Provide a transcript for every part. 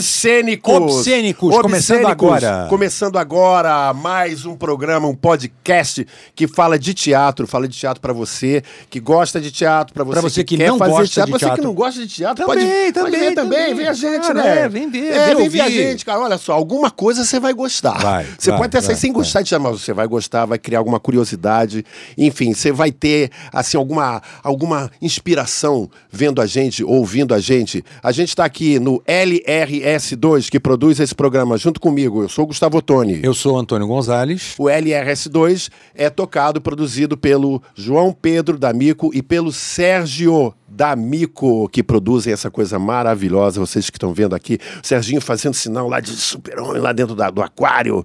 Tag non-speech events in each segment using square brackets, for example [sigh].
Obscênicos. Obscênicos, começando agora. Começando agora mais um programa, um podcast que fala de teatro, fala de teatro pra você que gosta de teatro, pra você, Pra você que quer não fazer gosta teatro, de você que teatro. não gosta de teatro, Também, pode, pode também, ver também, também. vem a gente, Cara, né? é, vem ver, É, vem vem ver a gente, cara. Olha só, alguma coisa você vai gostar. Vai, você vai, pode até sair vai, sem vai. gostar de teatro, mas você vai gostar, vai criar alguma curiosidade. Enfim, você vai ter assim alguma alguma inspiração vendo a gente, ouvindo a gente. A gente está aqui no LRS2 que produz esse programa junto comigo. Eu sou o Gustavo Toni. Eu sou Antônio Gonzalez. O LRS2 é tocado, produzido pelo João Pedro D'Amico e pelo Sérgio D'Amico, que produzem essa coisa maravilhosa, vocês que estão vendo aqui. O Serginho fazendo sinal lá de super-homem, lá dentro da- do aquário.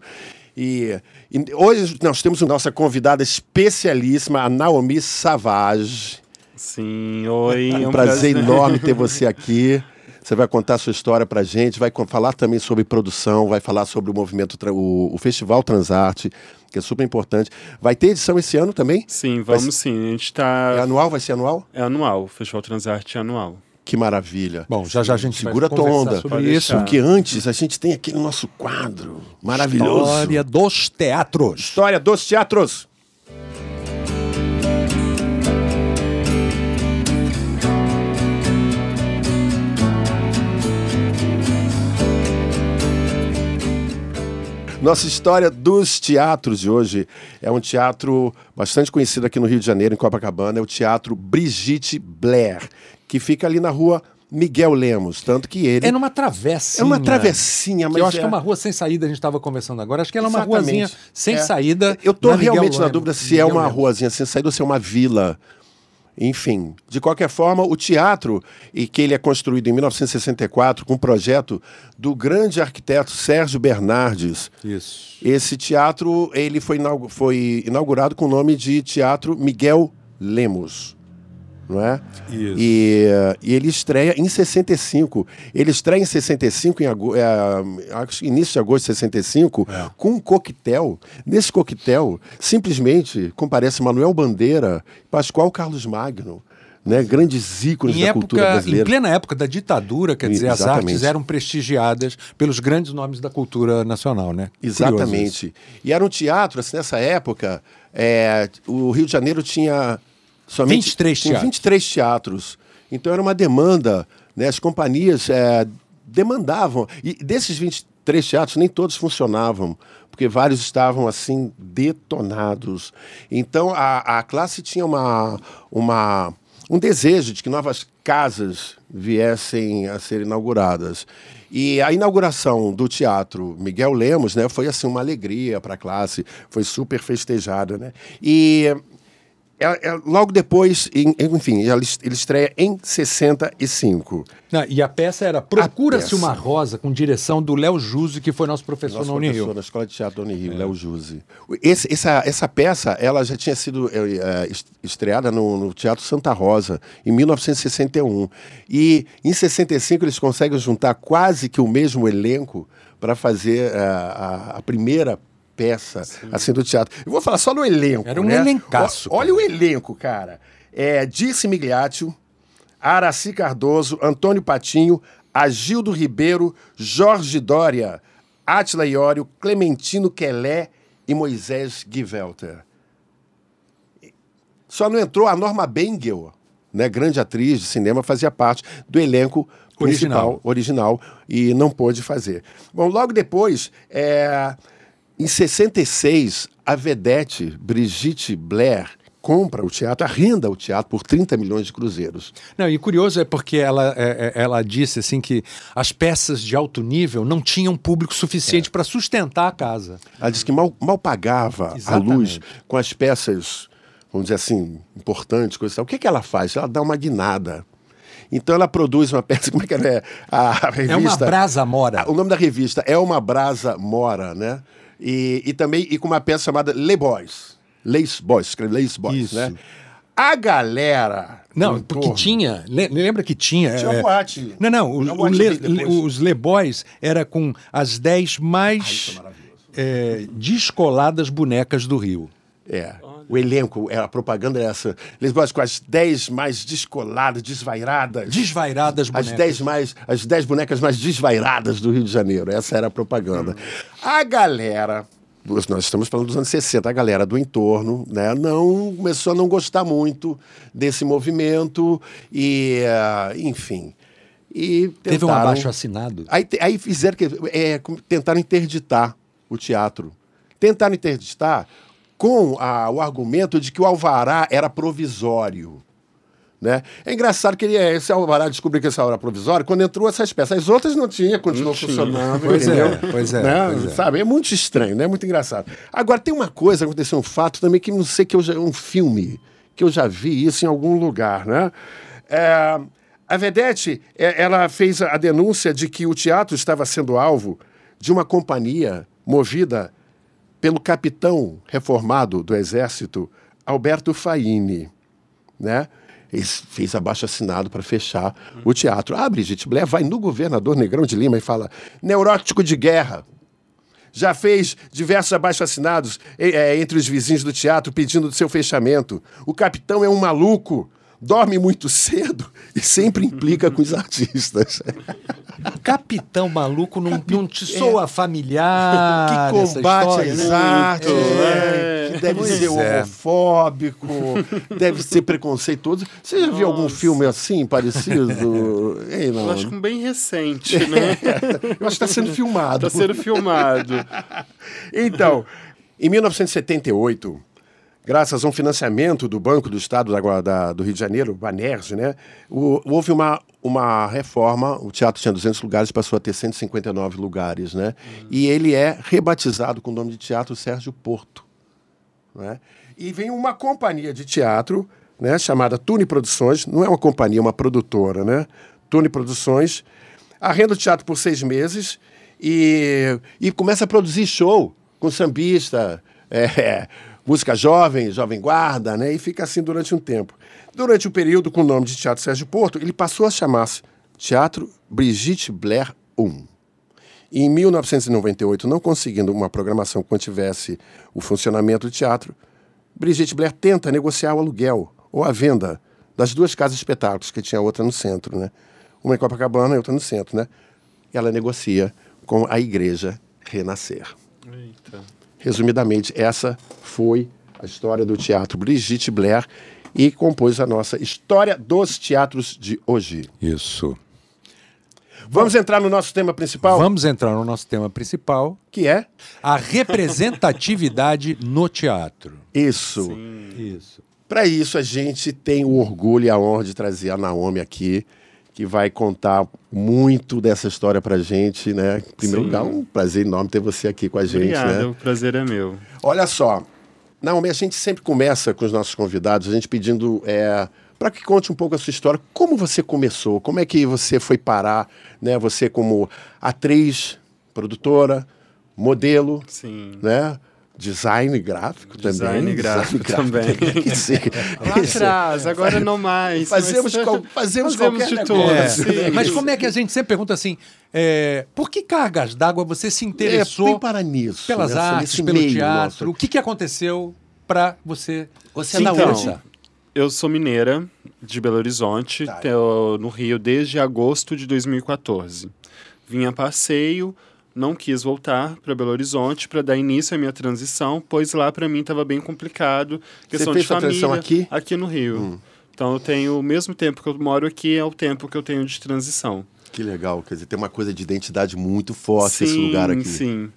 E, e hoje nós temos a nossa convidada especialíssima, a Naomi Savage. Sim, oi. É um prazer enorme ter você aqui. Você vai contar a sua história pra gente, vai falar também sobre produção, vai falar sobre o movimento, o, o Festival Transarte, que é super importante. Vai ter edição esse ano também? Sim, Vai vamos sim. A gente É tá. anual? Vai ser anual? É anual, o Festival Transarte é anual. Que maravilha. Bom, já já a gente Segura a vai tua conversar onda. sobre isso. Porque antes a gente tem aquele nosso quadro maravilhoso. História dos teatros. História dos teatros. Nossa história dos teatros de hoje é um teatro bastante conhecido aqui no Rio de Janeiro, em Copacabana, é o Teatro Brigitte Blair, que fica ali na rua Miguel Lemos, tanto que ele É numa travessinha. é uma travessinha, mas eu acho é- que é uma rua sem saída, a gente estava conversando agora. Acho que ela é uma Exatamente. ruazinha sem É. saída. Eu Miguel realmente na dúvida se é Miguel uma Lemos. ruazinha sem saída ou se é uma vila. Enfim, de qualquer forma, o teatro, e que ele é construído em 1964 com um projeto do grande arquiteto Sérgio Bernardes. Isso. Esse teatro ele foi, inaugu- foi inaugurado com o nome de Teatro Miguel Lemos. Não é? Isso. E, eh, e ele estreia em 65. Ele estreia em 65, em ago- eh, acho que início de agosto de 65, É. com um coquetel. Nesse coquetel, simplesmente comparece Manuel Bandeira e Pascoal Carlos Magno, né? grandes ícones Em, da cultura época, em brasileira. plena época da ditadura, quer dizer, as Exatamente. artes eram prestigiadas pelos grandes nomes da cultura nacional, né? Exatamente. E era um teatro, assim, nessa época, é, o Rio de Janeiro tinha somente 23 tinha teatros. 23 teatros. Então era uma demanda, né? As companhias é, demandavam. E desses 23 teatros, nem todos funcionavam, porque vários estavam assim detonados. Então a, a classe tinha uma, uma, um desejo de que novas casas viessem a ser inauguradas. E a inauguração do teatro Miguel Lemos, né, foi assim uma alegria para a classe, foi super festejada, né? E é- é- logo depois, em- enfim, ele ele estreia em 65. Não, e a peça era Procura-se uma Rosa, com direção do Léo Juse, que foi nosso professor Nosso na professor Unirio. da Escola de Teatro da Unirio, Léo Juse. Esse- essa, essa peça, ela já tinha sido est- estreada no, no Teatro Santa Rosa, em 1961. E em 65 eles conseguem juntar quase que o mesmo elenco para fazer eh, a, a primeira peça assim do teatro. Eu vou falar só no elenco. Era um né? elencaço, O- Olha o elenco, cara. É Dirce Migliaccio, Araci Cardoso, Antônio Patinho, Agildo Ribeiro, Jorge Dória, Atila Iório, Clementino Quelé e Moisés Givelter. Só não entrou a Norma Bengel, né, grande atriz de cinema, fazia parte do elenco Original. principal, original, e não pôde fazer. Bom, logo depois, é, em 66, a vedete Brigitte Blair compra o teatro, arrenda o teatro por 30 milhões de cruzeiros. Não, e curioso é porque ela, é, é, ela disse assim que as peças de alto nível não tinham público suficiente É. para sustentar a casa. Ela disse que mal, mal pagava a Exatamente. luz com as peças, vamos dizer assim, importantes, coisas e tal. O que, que ela faz? Ela dá uma guinada. Então ela produz uma peça, [laughs] como é que ela é? A revista, É uma brasa mora. Ah, O nome da revista é Uma Brasa Mora, né? E, e também e com uma peça chamada Les Boys. Les Boys, escreve Les Boys, Isso. né? A galera. Não, porque entorno- tinha. le- Lembra que tinha. Tinha é, boate. Não, não. O, o Le- os Le Boys era com as 10 mais é é, descoladas bonecas do Rio. É. o elenco, é, a propaganda é essa. Eles botam com as 10 mais descoladas, desvairadas. Desvairadas As bonecas. 10 mais, as 10 bonecas mais desvairadas do Rio de Janeiro. Essa era a propaganda. A galera, nós estamos falando dos anos 60, a galera do entorno, né, não começou a não gostar muito desse movimento e, eh, enfim. E Teve um tentaram- abaixo assinado. Aí, aí fizeram que é, tentaram interditar o teatro. Tentaram interditar com a- o argumento de que o alvará era provisório. Né? É engraçado que ele, é- esse alvará descobriu que esse alvará era provisório quando entrou essas peças. As outras não tinha, continuou Não tinha. funcionando. Pois é, entendeu? pois é, Né? pois é. Sabe? É muito estranho, né? É muito engraçado. Agora, tem uma coisa, aconteceu um fato também que não sei que eu já. um filme, que eu já vi isso em algum lugar, né? É, a Vedete, é, ela fez a denúncia de que o teatro estava sendo alvo de uma companhia movida pelo capitão reformado do Exército, Alberto Faini, né? Ele fez abaixo assinado para fechar o teatro. Ah, Brigitte Blair vai no governador Negrão de Lima e fala: neurótico de guerra. Já fez diversos abaixo-assinados eh, entre os vizinhos do teatro pedindo seu fechamento. O capitão é um maluco, dorme muito cedo e sempre implica com os artistas. Capitão maluco não, não te soa familiar. que combate história, às né? artes, É. né? que deve Pois ser é. homofóbico, deve ser preconceituoso. Você já viu algum Nossa. filme assim, parecido? Ei, não. Eu acho que um bem recente, né? Eu acho que está sendo filmado. Tá sendo filmado. Então, em 1978, graças a um financiamento do Banco do Estado da, da- do Rio de Janeiro, né, o- houve uma, uma reforma, o teatro tinha 200 lugares, passou a ter 159 lugares, né? E ele é rebatizado com o nome de Teatro Sérgio Porto. né? E vem uma companhia de teatro né, chamada Tune Produções, não é uma companhia, é uma produtora, né? Tune Produções, arrenda o teatro por seis meses e, e começa a produzir show com sambista, [laughs] é, música jovem, jovem guarda, né? E fica assim durante um tempo. Durante o período com o nome de Teatro Sérgio Porto, ele passou a chamar-se Teatro Brigitte Blair I. E em 1998, não conseguindo uma programação que mantivesse o funcionamento do teatro, Brigitte Blair tenta negociar o aluguel ou a venda das duas casas espetáculos, que tinha outra no centro, né? Uma em Copacabana e outra no centro, né? Ela negocia com a Igreja Renascer. Eita. Resumidamente, essa foi a história do teatro Brigitte Blair e compôs a nossa história dos teatros de hoje. Isso. Vamos entrar no nosso tema principal, Vamos entrar no nosso tema principal, que é a representatividade no teatro. isso. Isso. Para isso, a gente tem o orgulho e a honra de trazer a Naomi aqui, que vai contar muito dessa história pra gente, né? Em primeiro Sim. lugar, um prazer enorme ter você aqui com a gente, Obrigado, né? o prazer é meu. Olha só, Naomi, a gente sempre começa com os nossos convidados, a gente pedindo é, para que conte um pouco a sua história. Como você começou? Como é que você foi parar, né? Você como atriz, produtora, modelo, Sim. né? Design gráfico Design também. gráfico [laughs] também. Lá atrás, agora não mais. Fazemos, mas- qual- [laughs] fazemos, Fazemos qualquer de tudo. É, sim. Mas como é que a gente sempre pergunta assim, é, por que cargas d'água você se interessou É, para nisso, pelas nessa- artes, pelo meio teatro? nosso. O que, que aconteceu para você Você se é da Então, onde? Eu sou mineira, de Belo Horizonte, Tá. no Rio desde agosto de 2014. Vim a passeio, não quis voltar para Belo Horizonte para dar início à minha transição, pois lá para mim estava bem complicado, questão fez de família. transição aqui? Hum. Aqui no Rio. Então eu tenho o mesmo tempo que eu moro aqui é o tempo que eu tenho de transição. Que legal, quer dizer, tem uma coisa de identidade muito forte esse lugar aqui. Sim.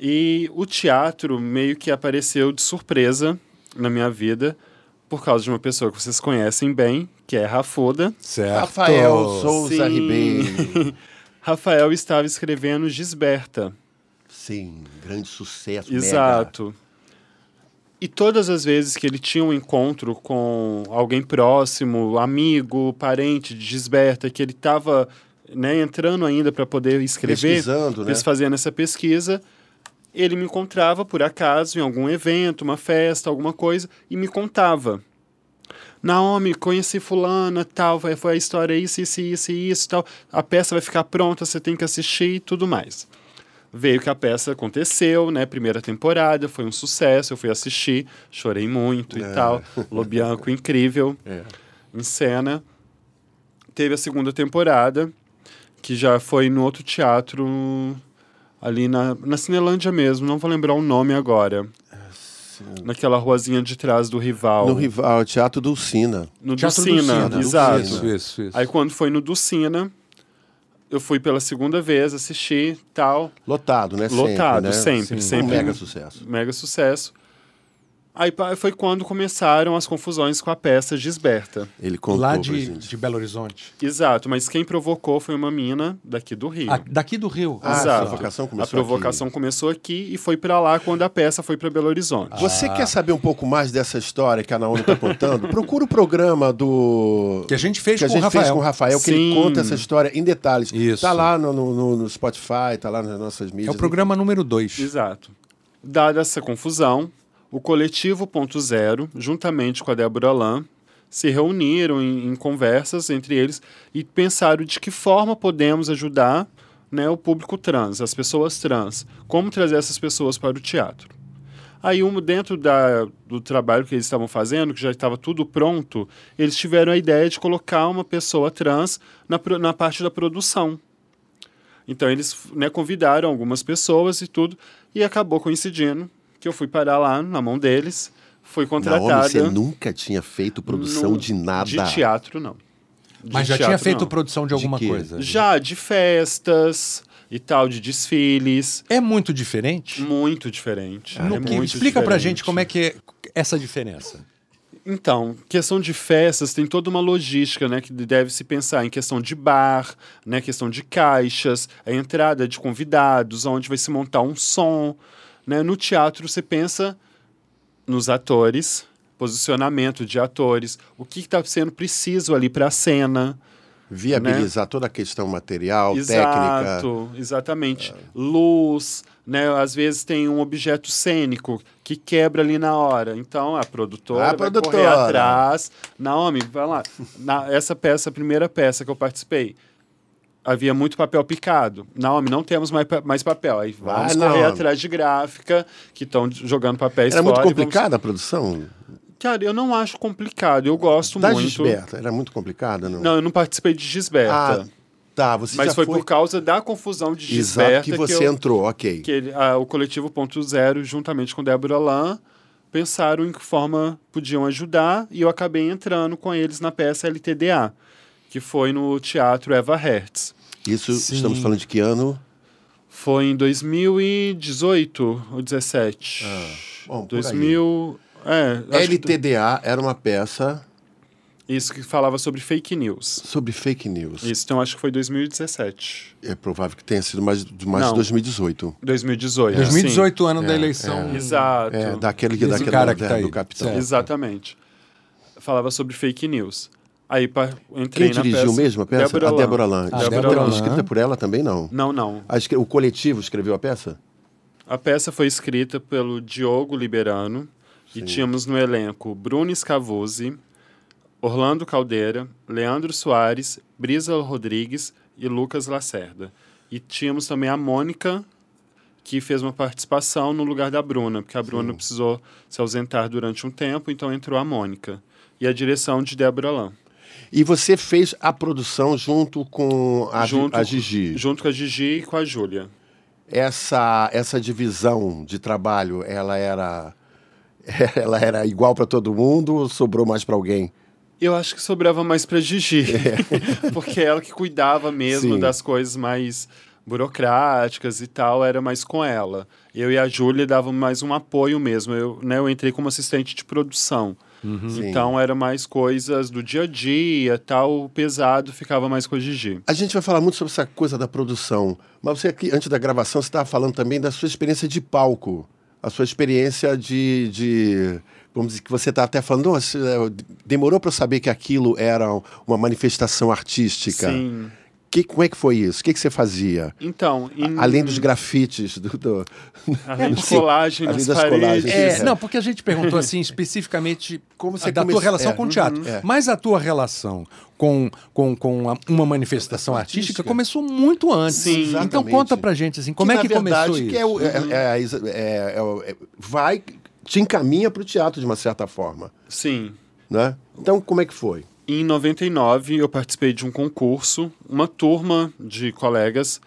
E o teatro meio que apareceu de surpresa na minha vida por causa de uma pessoa que vocês conhecem bem, que é Rafoda. Certo. Rafael Souza Sim. Ribeiro. [laughs] Rafael estava escrevendo Gisberta. Sim, grande sucesso. mega. Exato. E todas as vezes que ele tinha um encontro com alguém próximo, amigo, parente de Gisberta, que ele estava né, entrando ainda para poder escrever, Pesquisando, né? fazendo essa pesquisa, ele me encontrava por acaso em algum evento, uma festa, alguma coisa, e me contava. Naomi, conheci fulana, tal, vai- foi a história isso, isso, isso, isso, tal. A peça vai ficar pronta, você tem que assistir e tudo mais. veio que a peça aconteceu, né? Primeira temporada, foi um sucesso, eu fui assistir, chorei muito É. e tal. Lobianco incrível [laughs] É. em cena. Teve a segunda temporada, que já foi no outro teatro, ali na, na Cinelândia mesmo, não vou lembrar o nome agora. Naquela ruazinha de trás do rival. No rival, Teatro Dulcina. No Teatro Dulcina, Dulcina, exato. Isso, isso, isso. Aí quando foi no Dulcina, eu fui pela segunda vez assistir tal. Lotado, né? Lotado, sempre. sempre, né? sempre. Um mega sucesso. Mega sucesso. Aí foi quando começaram as confusões com a peça Gisberta. Ele contou Lá de, gente. de Belo Horizonte. Exato, mas quem provocou foi uma mina daqui do Rio. Ah, daqui do Rio. Ah, Exato. a provocação começou a provocação começou aqui e foi pra lá quando a peça foi pra Belo Horizonte. Você quer saber um pouco mais dessa história que a Naomi está contando? [laughs] Procura o programa do. Que a gente fez que a com gente o Rafael. fez com o Rafael, que ele conta essa história em detalhes. Isso. Tá lá no, no, no Spotify, tá lá nas nossas É mídias. o programa número 2. Exato. Dada essa confusão, o coletivo Ponto Zero, juntamente com a Débora Lan, se reuniram em, em conversas entre eles e pensaram de que forma podemos ajudar né, o público trans, as pessoas trans, como trazer essas pessoas para o teatro. Aí, um, dentro da, do trabalho que eles estavam fazendo, que já estava tudo pronto, eles tiveram a ideia de colocar uma pessoa trans na, na parte da produção. Então, eles né, convidaram algumas pessoas e tudo, e acabou coincidindo que eu fui parar lá na mão deles, fui Naomi, contratada. você nunca tinha feito produção no- de nada. De teatro, não. De Mas já tinha teatro, feito não. produção de alguma quê? coisa. Já, de festas e tal, de desfiles. É muito diferente? Muito diferente. No é que- muito explica pra diferente. gente como é que é essa diferença. Então, questão de festas tem toda uma logística, né, que deve se pensar em questão de bar, né, questão de caixas, a entrada de convidados, onde vai se montar um som, né? No teatro você pensa nos atores, posicionamento de atores, o que está sendo preciso ali para a cena, Viabilizar toda a questão material, técnica. Exato, exatamente. Luz, né? Às vezes tem um objeto cênico que quebra ali na hora. Então a produtora Ah, vai produtora. correr atrás. Naomi, vai lá. Na, essa peça, a primeira peça que eu participei, havia muito papel picado. Naomi, não temos mais, mais papel. Aí vamos Vai, correr atrás de gráfica, que estão jogando papéis Era muito fora. vamos- complicada a produção? Cara, eu não acho complicado. Eu gosto Da muito. Gisberta, era muito complicada, não? Não, eu não participei de Gisberta. Ah, tá, você Mas foi, foi... por causa da confusão de Exato, Gisberta que você eu, entrou, ok. que ele- ah, o coletivo Ponto Zero, juntamente com Débora Lan, pensaram em que forma podiam ajudar e eu acabei entrando com eles na peça LTDA, que foi no Teatro Eva Hertz. Isso, Sim. estamos falando de que ano? Foi em 2018 ou 17. Bom, por aí. 2000... É, acho que- LTDA era uma peça isso que falava sobre fake news. sobre fake news. Isso, então acho que foi 2017. É provável que tenha sido mais, de- mais Não. de 2018. 2018. 2018, ano da É, eleição. sim. Exato. É, daquele, daquele cara que da- tá aí. do capitão. Certo. Exatamente. Falava sobre fake news. Aí pa, entrei Quem dirigiu mesmo a peça? Débora a. Débora Lan. A Débora Lan. Escrita por ela também, não. Não, não. Escre- o coletivo escreveu a peça? A peça foi escrita pelo Diogo Liberano e tínhamos no elenco Bruno Scavuzzi, Orlando Caldeira, Leandro Soares, Brisa Rodrigues e Lucas Lacerda. E tínhamos também a Mônica, que fez uma participação no lugar da Bruna, porque a Bruna precisou se ausentar durante um tempo, então entrou a Mônica. E a direção de Débora Lan. E você fez a produção junto com a, Junto- a Gigi. Junto com a Gigi e com a Júlia. Essa, essa divisão de trabalho, ela era, [laughs] ela era igual para todo mundo ou sobrou mais para alguém? Eu acho que sobrava mais pra Gigi. [laughs] porque ela que cuidava mesmo Sim. das coisas mais burocráticas e tal, era mais com ela. Eu e a Júlia davam mais um apoio mesmo. Eu, né, eu entrei como assistente de produção. Sim. Então era mais coisas do dia a dia, tal, o pesado ficava mais com a Gigi. A gente vai falar muito sobre essa coisa da produção, mas você aqui, antes da gravação, você estava falando também da sua experiência de palco, a sua experiência de... de vamos dizer que você está até falando, "Nossa, é, demorou para eu saber que aquilo era uma manifestação artística. Sim. Que, como é que foi isso? O que, que você fazia? Então, em- Além dos grafites, do, do- [laughs] além de porque- [laughs] colagem além das paredes. colagens, É, É. não, porque a gente perguntou assim especificamente Como você da come- tua relação é, com o teatro. uhum, é. Mas a tua relação com, com, com a- uma manifestação artística, artística. começou muito antes. Sim, então exatamente. conta pra gente assim, como é na que verdade, começou que isso? é o- é- é é- é é- vai, te encaminha para o teatro de uma certa forma, Sim. né? Então, como é que foi? Em 99, eu participei de um concurso. Uma turma de colegas.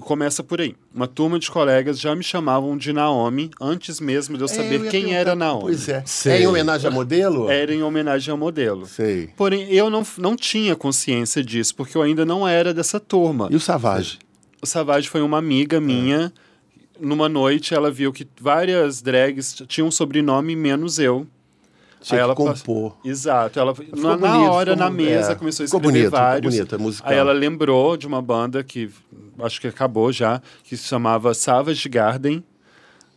Começa por aí. Uma turma de colegas já me chamavam de Naomi antes mesmo de eu saber É, eu quem era Naomi. Pois é. Sei. É em homenagem a modelo? Era em homenagem ao modelo. Sei. Porém, eu não, não tinha consciência disso, porque eu ainda não era dessa turma. E o Savage? O Savage foi uma amiga minha. Numa noite, ela viu que várias drags tinham um sobrenome menos eu. Tinha Aí que ela pass- compor. Exato. Ela, Ficou na, na bonito, hora, ficou na mesa, é. começou a Ficou escrever bonito, ficou vários. bonito, é musical. Aí ela lembrou de uma banda que acho que acabou já, que se chamava Savage Garden.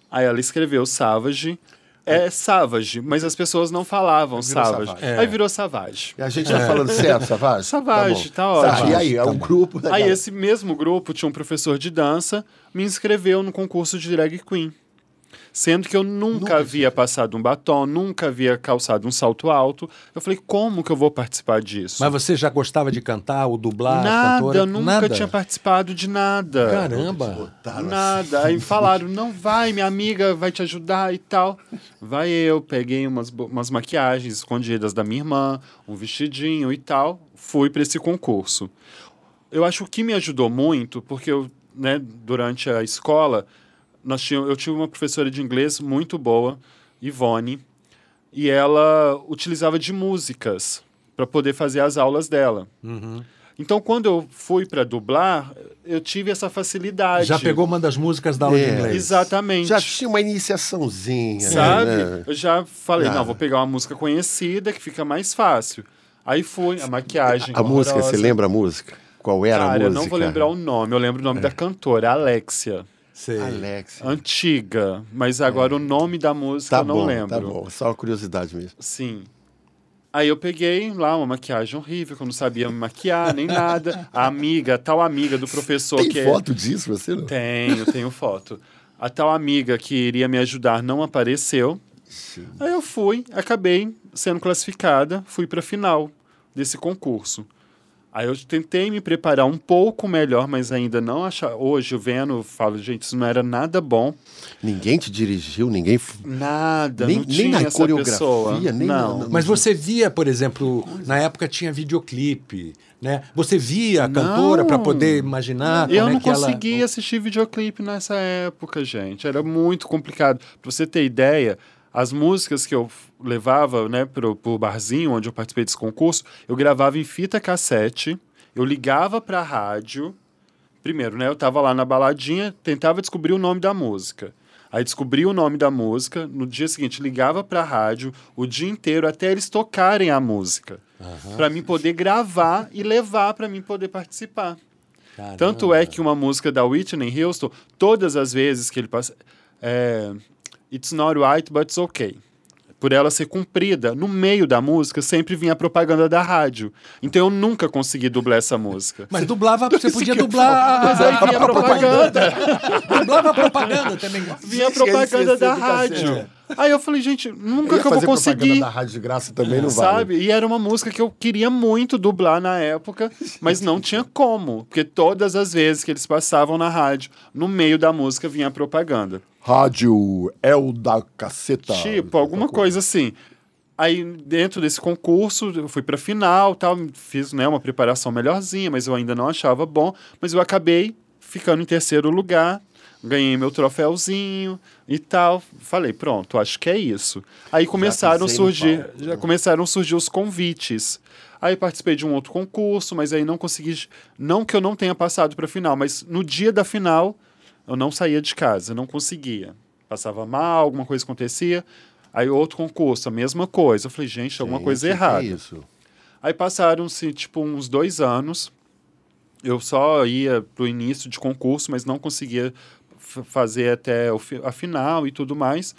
Aí ela escreveu Savage. É Savage, mas as pessoas não falavam Savage. Savage. É. Aí virou Savage. E a gente tá falando certo, [laughs] Savage? Savage, bom. tá ótimo. E aí, é um grupo... da Aí galera. esse mesmo grupo tinha um professor de dança, me inscreveu no concurso de drag queen. Sendo que eu nunca, havia passado um batom, nunca havia calçado um salto alto. Eu falei, como que eu vou participar disso? Mas você já gostava de cantar ou dublar nada, nunca Nada? tinha participado de nada. Caramba! Botaram Nada. Aí falaram, não vai, minha amiga vai te ajudar e tal. Vai eu, peguei umas, umas maquiagens escondidas da minha irmã, um vestidinho e tal. Fui para esse concurso. Eu acho que me ajudou muito, porque eu, né, durante a escola, nós tínhamos, eu tive uma professora de inglês muito boa, Ivone, e ela utilizava de músicas para poder fazer as aulas dela. Uhum. Então, quando eu fui para dublar, eu tive essa facilidade. Já pegou uma das músicas da aula de É. inglês? Exatamente. Já tinha uma iniciaçãozinha. Sabe? né? Eu já falei, Ah. não, vou pegar uma música conhecida que fica mais fácil. Aí fui, a maquiagem. A música, você lembra a música? Qual era Cara, a eu música? não vou lembrar o nome, eu lembro o nome da cantora, Alexia. Sei. Alex. Antiga, mas agora o nome da música Tá eu não bom, lembro. tá bom. Só uma curiosidade mesmo. Sim. Aí eu peguei lá uma maquiagem horrível, que eu não sabia me maquiar, nem nada. A amiga, a tal amiga do professor Tem que é- foto disso, você não? Tenho, tenho foto. A tal amiga que iria me ajudar não apareceu. Aí eu fui, acabei sendo classificada, fui para a final desse concurso. Aí eu tentei me preparar um pouco melhor, mas ainda não achar. Hoje eu vendo, eu falo, gente, isso não era nada bom. Ninguém te dirigiu, ninguém. Nada, Nem- não nem tinha na essa coreografia, pessoa. nem não. na- na- Mas você via, por exemplo, na época tinha videoclipe, né? Você via a cantora para poder imaginar Eu como é não ela... conseguia assistir videoclipe nessa época, gente. Era muito complicado. Pra você ter ideia, as músicas que eu levava né, pro, pro barzinho onde eu participei desse concurso, eu gravava em fita cassete, eu ligava pra rádio. Primeiro, né? Eu tava lá na baladinha, tentava descobrir o nome da música. Aí descobri o nome da música, no dia seguinte ligava pra rádio o dia inteiro até eles tocarem a música. Pra mim poder gravar e levar pra mim poder participar. Caramba. Tanto é que uma música da Whitney Houston, todas as vezes que ele passa. É, It's not right, but it's okay. Por ela ser cumprida, no meio da música sempre vinha a propaganda da rádio. Então eu nunca consegui dublar essa música. Mas dublava, você podia dublar Mas aí vinha a propaganda. dublava a propaganda também. Vinha a propaganda da rádio. Aí eu falei, gente, nunca que eu vou conseguir. da rádio de graça também não vale. Sabe? E era uma música que eu queria muito dublar na época, mas não [laughs] tinha como. Porque todas as vezes que eles passavam na rádio, no meio da música vinha a propaganda. Rádio é o da caceta. Tipo, alguma coisa assim. Aí, dentro desse concurso, eu fui pra final, tal, fiz né, uma preparação melhorzinha, mas eu ainda não achava bom. Mas eu acabei ficando em terceiro lugar, ganhei meu troféuzinho e tal. Falei, pronto, acho que é isso. Aí começaram a surgir, já começaram a surgir os convites. Aí participei de um outro concurso, mas aí não consegui, não que eu não tenha passado para final, mas no dia da final eu não saía de casa, não conseguia. Passava mal, alguma coisa acontecia. Aí outro concurso, a mesma coisa. Eu falei, gente, alguma Gente, coisa errada. é isso? Aí passaram-se, tipo, uns dois anos. Eu só ia pro início de concurso, mas não conseguia fazer até o a final e tudo mais.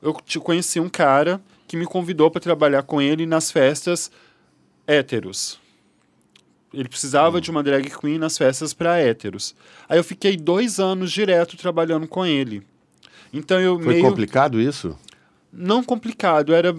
Eu te conheci um cara que me convidou para trabalhar com ele nas festas héteros. Ele precisava de uma drag queen nas festas para héteros. Aí eu fiquei dois anos direto trabalhando com ele. Então eu Foi meio complicado isso? não complicado, era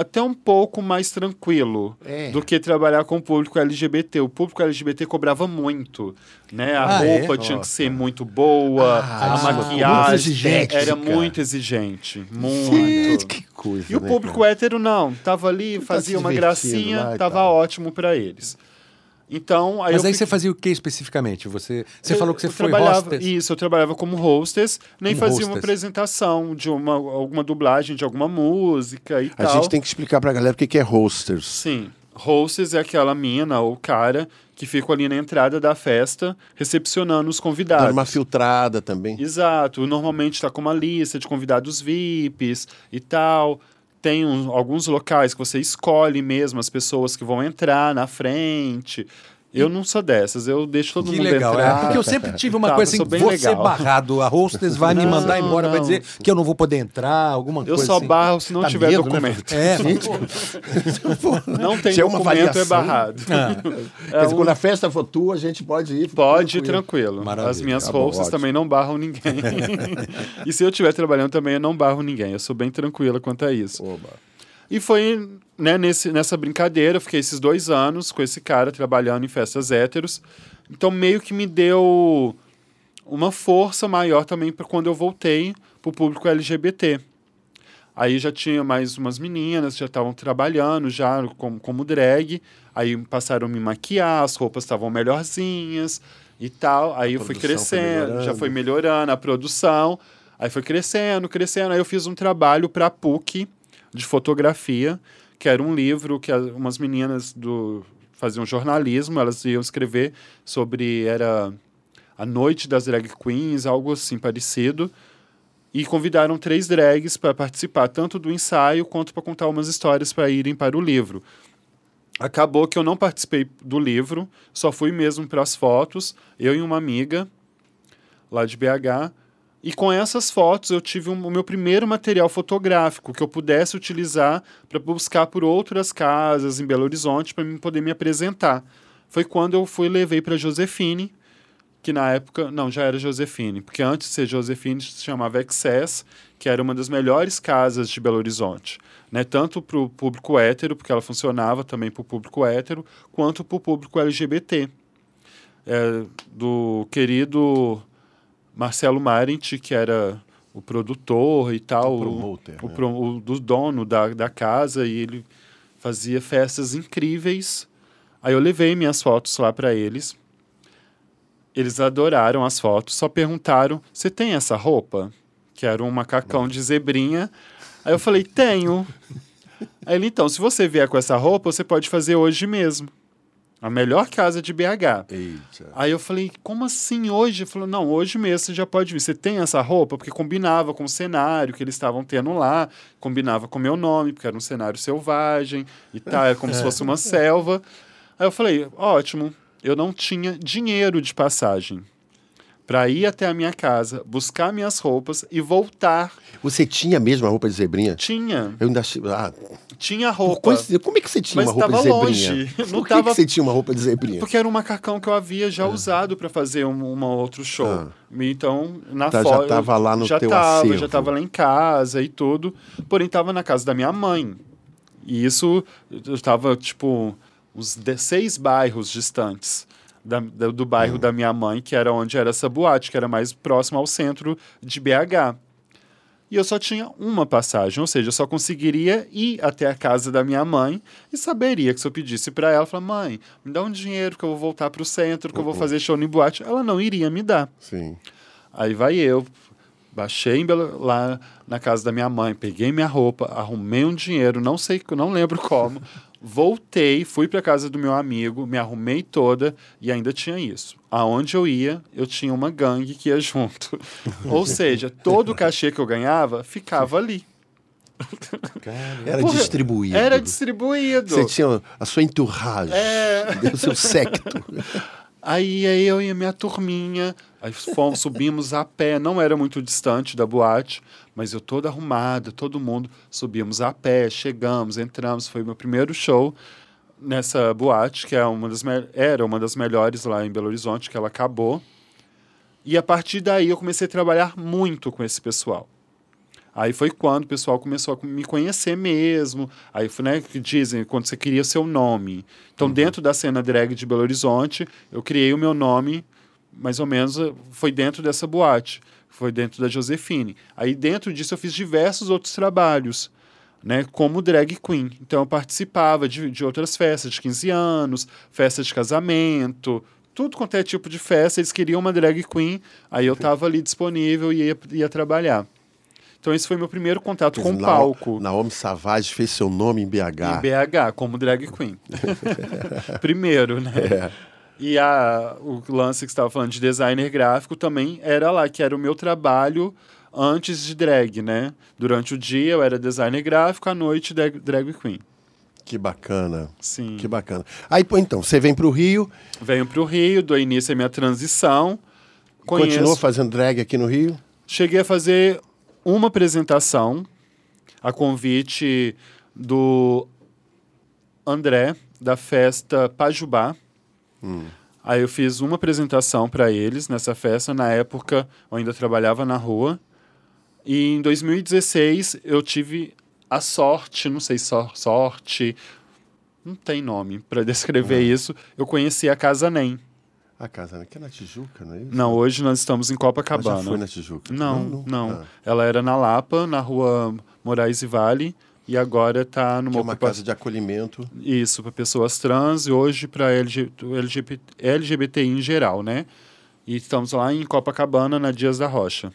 até um pouco mais tranquilo É. do que trabalhar com o público LGBT. O público LGBT cobrava muito, né? A Ah, é? roupa tinha que Nossa. ser muito boa, Ah, a é muito maquiagem exigente, era muito exigente, Gente, muito. que coisa. E o né, público cara? hétero não, tava ali, Tá fazia se uma gracinha, tava ótimo para eles. Então, aí Mas eu aí fiquei- você fazia o que especificamente? Você, você eu- falou que você foi trabalhava, hostess. Isso, eu trabalhava como hostess, nem Como fazia uma hostess. apresentação de uma, alguma dublagem de alguma música e A tal. gente tem que explicar pra galera o que que é hosters. Sim. Hostess é aquela mina ou cara que fica ali na entrada da festa recepcionando os convidados. Dando uma filtrada também. Exato. Normalmente está com uma lista de convidados VIPs e tal. Tem um- alguns locais que você escolhe mesmo as pessoas que vão entrar na frente. Eu não sou dessas, eu deixo todo Que mundo legal, entrar. é. Porque eu sempre tive uma Tá, coisa eu assim, bem vou legal. ser barrado, a hostess vai me Não, mandar embora, vai não. dizer que eu não vou poder entrar, alguma Eu coisa só assim. barro se não Dá tiver medo, né, documento. É, [laughs] [laughs] Não tem Se é uma documento, é avaliação. barrado. Quer dizer, quando a festa for tua, a gente pode ir. Pode ir tranquilo. Maravilha. As minhas Tá bom, bolsas ótimo. também não barram ninguém. [laughs] e se eu estiver trabalhando também, eu não barro ninguém. Eu sou bem tranquila quanto a isso. Oba. E foi né, nesse, nessa brincadeira, eu fiquei esses dois anos com esse cara trabalhando em festas héteros. Então meio que me deu uma força maior também para quando eu voltei pro público LGBT. Aí já tinha mais umas meninas, já estavam trabalhando já como, como drag. Aí passaram a me maquiar, as roupas estavam melhorzinhas e tal. Aí eu fui produção foi crescendo, já foi melhorando a produção. Aí foi crescendo, crescendo. Aí eu fiz um trabalho para a PUC de fotografia, que era um livro que as- umas meninas do faziam jornalismo, elas iam escrever sobre era a noite das drag queens, algo assim parecido. E convidaram três drags para participar, tanto do ensaio quanto para contar umas histórias para irem para o livro. Acabou que eu não participei do livro, só fui mesmo para as fotos, eu e uma amiga lá de BH. E com essas fotos eu tive um- o meu primeiro material fotográfico que eu pudesse utilizar para buscar por outras casas em Belo Horizonte para poder me apresentar. Foi quando eu fui levei para Josefine, que na época, não, já era Josefine, porque antes de ser Josefine se chamava Excess, que era uma das melhores casas de Belo Horizonte, né? Tanto para o público hétero, porque ela funcionava também para o público hétero, quanto para o público LGBT. É, do querido Marcelo Marint, que era o produtor e tal, O promoter, o, né? pro- o do dono da, da casa, e ele fazia festas incríveis. Aí eu levei minhas fotos lá para eles. Eles adoraram as fotos, só perguntaram: "Você tem essa roupa?" Que era um macacão de zebrinha. Aí eu falei: "Tenho". [laughs] Aí ele: "Então, se você vier com essa roupa, você pode fazer hoje mesmo. A melhor casa de BH". Eita. Aí eu falei, como assim hoje? Ele falou, não, hoje mesmo você já pode vir. Você tem essa roupa? Porque combinava com o cenário que eles estavam tendo lá, combinava com o meu nome, porque era um cenário selvagem e tal, era como se [laughs] fosse uma selva. Aí eu falei, ótimo, eu não tinha dinheiro de passagem para ir até a minha casa, buscar minhas roupas e voltar. Você tinha mesmo a roupa de zebrinha? Tinha, Eu ainda achei. Ah, tinha por roupa. como é que você tinha Mas uma roupa de zebrinha? longe. Por Não que, tava- que você tinha uma roupa de zebrinha? Porque era um macacão que eu havia já usado para fazer um, um outro show. Ah. Então, na Tá, já foto. tava lá no já teu tava, acervo. Já tava lá em casa e tudo. Porém, tava na casa da minha mãe. E isso, eu tava, tipo, uns seis bairros distantes da- da- do bairro Hum. da minha mãe, que era onde era essa boate, que era mais próximo ao centro de BH. E eu só tinha uma passagem, ou seja, eu só conseguiria ir até a casa da minha mãe e saberia que se eu pedisse para ela, falar, mãe, me dá um dinheiro que eu vou voltar pro centro, que eu vou Uhum. fazer show em boate, ela não iria me dar. Sim. Aí vai eu, baixei lá na casa da minha mãe, peguei minha roupa, arrumei um dinheiro, não sei, não lembro como, voltei, fui para casa do meu amigo, me arrumei toda e ainda tinha isso. Aonde eu ia, eu tinha uma gangue que ia junto. [laughs] Ou seja, todo o cachê que eu ganhava ficava ali. Era Porra, distribuído. Era distribuído. Você tinha a sua entourage, É. o seu secto. [laughs] Aí, aí eu e a minha turminha, aí fomos, [laughs] subimos a pé, não era muito distante da boate, mas eu toda arrumada, todo mundo, subimos a pé, chegamos, entramos, foi meu primeiro show. nessa boate, que é uma das era uma das melhores lá em Belo Horizonte, que ela acabou. E a partir daí eu comecei a trabalhar muito com esse pessoal. Aí foi quando o pessoal começou a me conhecer mesmo. Aí foi, né, que dizem, quando você cria seu nome. Então, dentro da cena drag de Belo Horizonte, eu criei o meu nome, mais ou menos, eh, foi dentro dessa boate. Foi dentro da Josefine. Aí, dentro disso, eu fiz diversos outros trabalhos, né, como drag queen. Então, eu participava de, de outras festas de 15 anos, festas de casamento, tudo quanto é tipo de festa. Eles queriam uma drag queen, aí eu estava ali disponível e ia, ia trabalhar. Então, esse foi meu primeiro contato com o Na- palco. Naomi Savage fez seu nome em BH. Em BH, como drag queen. [laughs] Primeiro, né? É. E a, o lance que você estava falando de designer gráfico também era lá, que era o meu trabalho antes de drag, né? Durante o dia eu era designer gráfico, à noite drag, drag queen. Que bacana. Sim. Que bacana. Aí, então, você vem pro Rio, Venho para o Rio, dou início à minha transição. Conheço, continua fazendo drag aqui no Rio. Cheguei a fazer uma apresentação a convite do André, da festa Pajubá. Aí eu fiz uma apresentação para eles nessa festa. Na época, eu ainda trabalhava na rua. E em 2016, eu tive a sorte, não sei só sorte, não tem nome para [laughs] descrever isso. Eu conheci a Casa Nem. A casa aqui é na Tijuca, não é isso? Não, hoje nós estamos em Mas Copacabana. já foi na Tijuca. Não, não. Ah, Ela era na Lapa, na rua Moraes e Vale, e agora está que numa é uma casa de acolhimento. Isso, para pessoas trans e hoje para LGBT, LGBTI em geral, né? E estamos lá em Copacabana, na Dias da Rocha.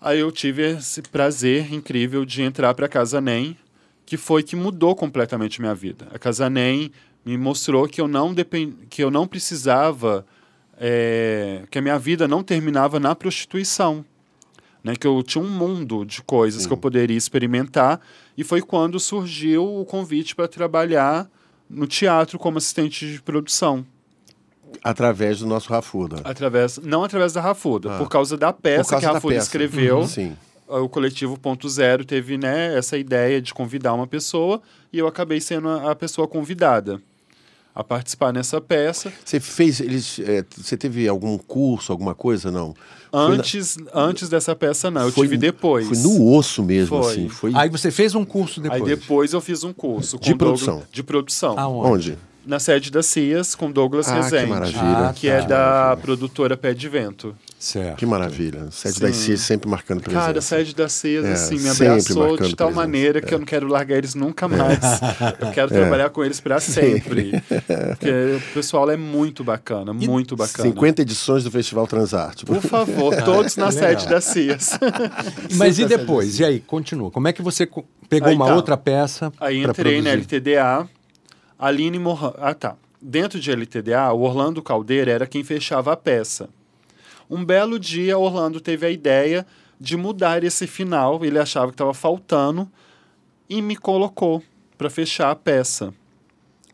Aí eu tive esse prazer incrível de entrar para a Casa NEM, que foi que mudou completamente minha vida. A Casa NEM me mostrou que eu não, depend... que eu não precisava, é, que a minha vida não terminava na prostituição. Né, que eu tinha um mundo de coisas que eu poderia experimentar e foi quando surgiu o convite para trabalhar no teatro como assistente de produção Através do nosso Rafuda. através não através da Rafuda Ah. por causa da peça causa que a da Rafuda escreveu Sim. o coletivo Ponto Zero teve né, essa ideia de convidar uma pessoa e eu acabei sendo a pessoa convidada a participar nessa peça Você fez. Eles, é, você teve algum curso, alguma coisa? Não. Foi na- antes antes dessa peça não eu foi- tive depois Foi no osso mesmo, Foi. assim. Foi Aí você fez um curso depois. Aí depois eu fiz um curso De com Douglas- produção. de produção Aonde? onde? na sede da CIAS com Douglas Ah, que Rezende maravilha. Ah, que tá. é da produtora Pé de Vento Certo. Que maravilha. Sede Sim. das Cias sempre marcando presença. Cara, a sede da CIAS, É, assim, me abraçou de tal presença, maneira que eu não quero largar eles nunca mais. [laughs] Eu quero trabalhar com eles para sempre. Porque [laughs] o pessoal é muito bacana, muito bacana. 50 edições do Festival Transarte. Por favor, [laughs] todos na Legal. sede da CIAS. Mas e depois? E aí, continua. Como é que você pegou Aí uma tá. outra peça Aí entrei na produzir? LTDA, Aline Morran. Ah, tá. Dentro de LTDA, o Orlando Caldeira era quem fechava a peça. Um belo dia, Orlando teve a ideia de mudar esse final, ele achava que estava faltando, e me colocou para fechar a peça.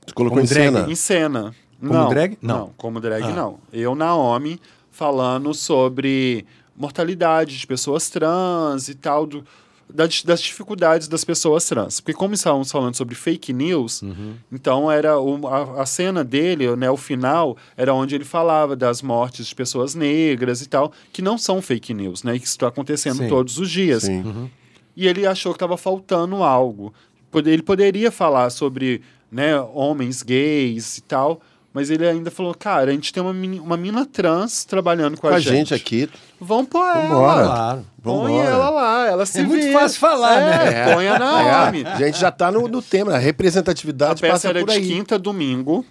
Você colocou Como em drag, cena? Em cena. Como não, drag? Não. como drag Ah. não. Eu, Naomi, falando sobre mortalidade de pessoas trans e tal, do, das, das dificuldades das pessoas trans. Porque como estávamos falando sobre fake news, Uhum. então era o- a, a cena dele, né, o final, era onde ele falava das mortes de pessoas negras e tal, que não são fake news, né? Que está acontecendo Sim. todos os dias. Sim. E ele achou que estava faltando algo. Ele poderia falar sobre né, homens gays e tal, mas ele ainda falou, cara, a gente tem uma, meni- uma mina trans trabalhando com, Com a gente aqui. Vamos pôr ela. Vambora. Claro. Põe ela lá, ela se É muito vira. fácil falar, É, né? [laughs] Põe a Naomi. É, a gente já tá no, no tema, a A representatividade peça passa era por de aí. quinta a domingo.